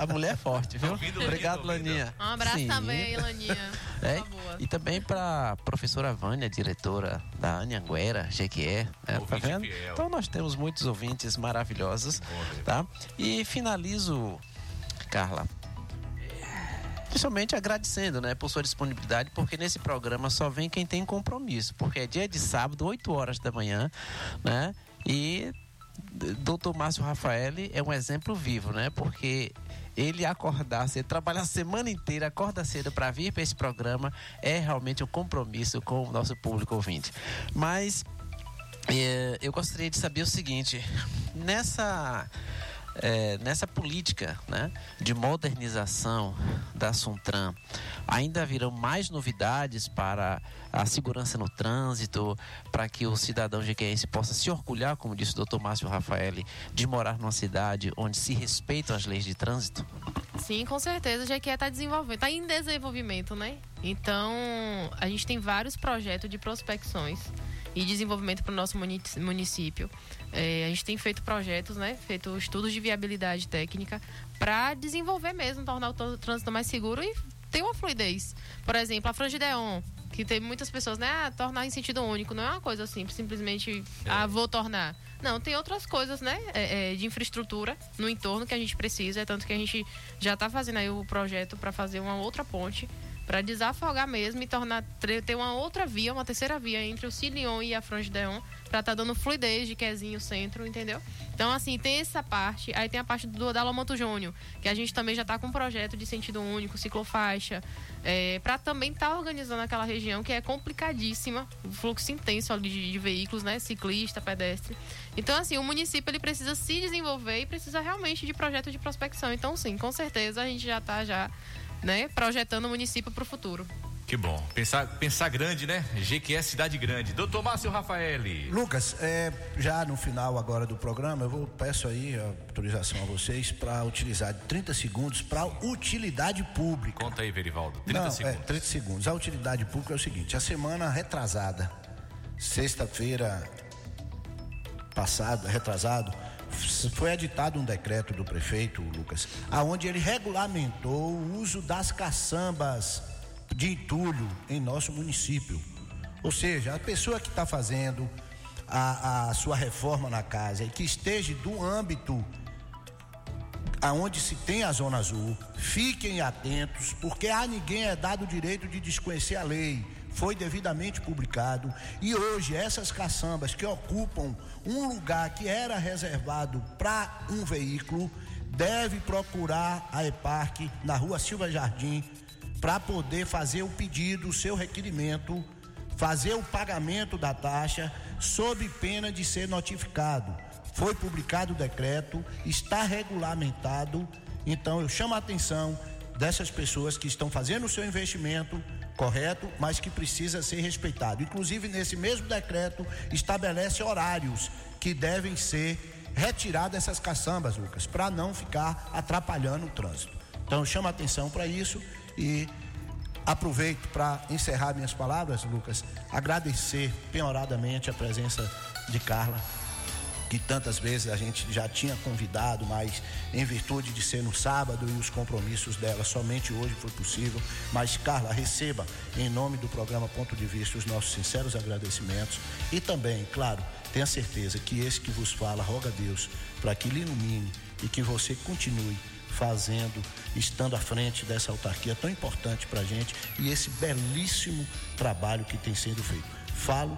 A mulher é forte, viu? Ouvindo, Obrigado. Laninha. Um abraço Sim. também, Laninha. (laughs) É, e também para professora Vânia, diretora da Anhanguera, Jequié. Né, tá vendo? fiel. Então nós temos muitos ouvintes maravilhosos, tá? E finalizo, Carla, Principalmente agradecendo, né, por sua disponibilidade, porque nesse programa só vem quem tem compromisso, porque é dia de sábado, 8 horas da manhã, né? E Dr. Márcio Rafael é um exemplo vivo, né? Porque ele acordar cedo, trabalhar a semana inteira, acorda cedo para vir para esse programa, é realmente um compromisso com o nosso público ouvinte. Mas eh, eu gostaria de saber o seguinte: nessa é, nessa política né, de modernização da Suntran, ainda virão mais novidades para a segurança no trânsito, para que o cidadão jequiense possa se orgulhar, como disse o doutor Márcio Rafael, de morar numa cidade onde se respeitam as leis de trânsito? Sim, com certeza. Já que está desenvolvendo, está em desenvolvimento, né? Então, a gente tem vários projetos de prospecções e desenvolvimento para o nosso munic- município. É, a gente tem feito projetos, né? Feito estudos de viabilidade técnica para desenvolver mesmo, tornar o tr- trânsito mais seguro e ter uma fluidez. Por exemplo, a Frangideon, que tem muitas pessoas, né? Ah, tornar em sentido único. Não é uma coisa simples, simplesmente, ah, vou tornar. Não, tem outras coisas, né? É, é, de infraestrutura no entorno que a gente precisa. É tanto que a gente já está fazendo aí o projeto para fazer uma outra ponte para desafogar mesmo e tornar ter uma outra via, uma terceira via entre o Cilion e a Frangideon para estar dando fluidez de Quezinho centro, entendeu? Então assim, tem essa parte, aí tem a parte do da Júnior, que a gente também já está com um projeto de sentido único, ciclofaixa, é, para também estar organizando aquela região que é complicadíssima, o fluxo intenso ali de, de veículos, né, ciclista, pedestre. Então assim, o município ele precisa se desenvolver e precisa realmente de projeto de prospecção. Então sim, com certeza a gente já está já né, projetando o município para o futuro. Que bom. Pensar, pensar grande, né? GQS Cidade Grande. Doutor Márcio Rafaeli. Lucas, é, já no final agora do programa, eu vou, peço aí a autorização a vocês para utilizar 30 segundos para utilidade pública. Conta aí, Verivaldo. 30 Não, segundos. É, 30 segundos. A utilidade pública é o seguinte: a semana retrasada, sexta-feira passada, retrasado, foi editado um decreto do prefeito, Lucas, aonde ele regulamentou o uso das caçambas de entulho em nosso município. Ou seja, a pessoa que está fazendo a, a sua reforma na casa e que esteja do âmbito aonde se tem a zona azul, fiquem atentos, porque a ninguém é dado o direito de desconhecer a lei. Foi devidamente publicado e hoje essas caçambas que ocupam um lugar que era reservado para um veículo deve procurar a EPARC na rua Silva Jardim para poder fazer o pedido, o seu requerimento, fazer o pagamento da taxa sob pena de ser notificado. Foi publicado o decreto, está regulamentado, então eu chamo a atenção dessas pessoas que estão fazendo o seu investimento correto, mas que precisa ser respeitado. Inclusive, nesse mesmo decreto, estabelece horários que devem ser retiradas essas caçambas, Lucas, para não ficar atrapalhando o trânsito. Então, chamo a atenção para isso e aproveito para encerrar minhas palavras, Lucas, agradecer penhoradamente a presença de Carla que tantas vezes a gente já tinha convidado, mas em virtude de ser no sábado e os compromissos dela, somente hoje foi possível. Mas, Carla, receba, em nome do programa Ponto de Vista, os nossos sinceros agradecimentos e também, claro, tenha certeza que esse que vos fala, roga a Deus para que lhe ilumine e que você continue fazendo, estando à frente dessa autarquia tão importante para a gente e esse belíssimo trabalho que tem sido feito. Falo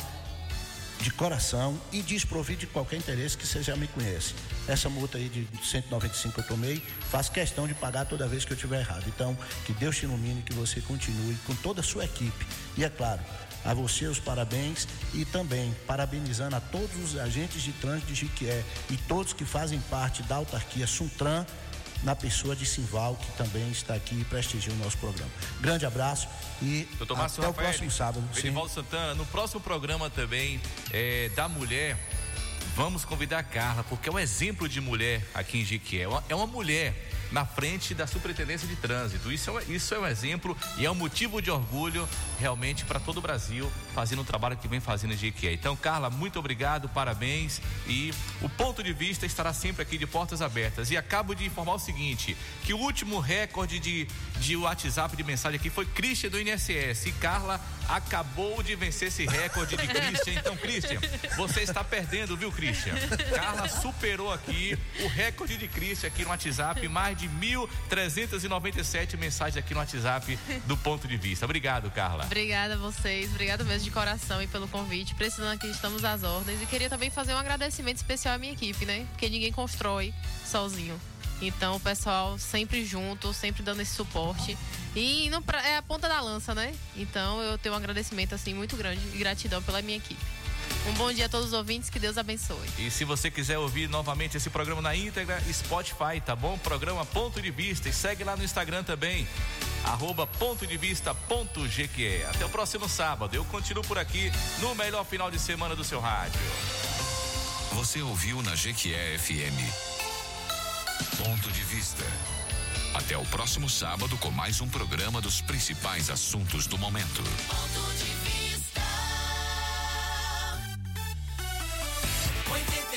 de coração e desprovido de qualquer interesse que você já me conhece. Essa multa aí de 195 que eu tomei, faço questão de pagar toda vez que eu estiver errado. Então, que Deus te ilumine, que você continue com toda a sua equipe. E é claro, a você os parabéns e também parabenizando a todos os agentes de trânsito de Jiquié e todos que fazem parte da autarquia Suntran na pessoa de Simval, que também está aqui e prestigia o nosso programa. Grande abraço e Doutor até Márcio o Rafael, próximo sábado. Benivaldo Santana, no próximo programa também é, da mulher, vamos convidar a Carla, porque é um exemplo de mulher aqui em Jiquié. É uma, é uma mulher na frente da Superintendência de Trânsito. Isso é, isso é um exemplo e é um motivo de orgulho realmente para todo o Brasil fazendo o trabalho que vem fazendo em Jequié. Então, Carla, muito obrigado, parabéns e o ponto de vista estará sempre aqui de portas abertas. E acabo de informar o seguinte, que o último recorde de, de WhatsApp de mensagem aqui foi Christian do INSS e Carla acabou de vencer esse recorde de Christian. Então, Christian, você está perdendo, viu, Christian? Carla superou aqui o recorde de Christian aqui no WhatsApp, mais de 1.397 mensagens aqui no WhatsApp do ponto de vista. Obrigado, Carla. Obrigada a vocês, obrigado mesmo de coração e pelo convite. Precisando aqui, estamos às ordens. E queria também fazer um agradecimento especial à minha equipe, né? Porque ninguém constrói sozinho. Então, o pessoal sempre junto, sempre dando esse suporte. E pra, é a ponta da lança, né? Então, eu tenho um agradecimento, assim, muito grande e gratidão pela minha equipe. Um bom dia a todos os ouvintes, que Deus abençoe. E se você quiser ouvir novamente esse programa na íntegra, Spotify, tá bom? Programa Ponto de Vista. E segue lá no Instagram também, arroba ponto de vista ponto GQE. Até o próximo sábado. Eu continuo por aqui no melhor final de semana do seu rádio. Você ouviu na Jequié FM. Ponto de Vista. Até o próximo sábado com mais um programa dos principais assuntos do momento. Ponto de When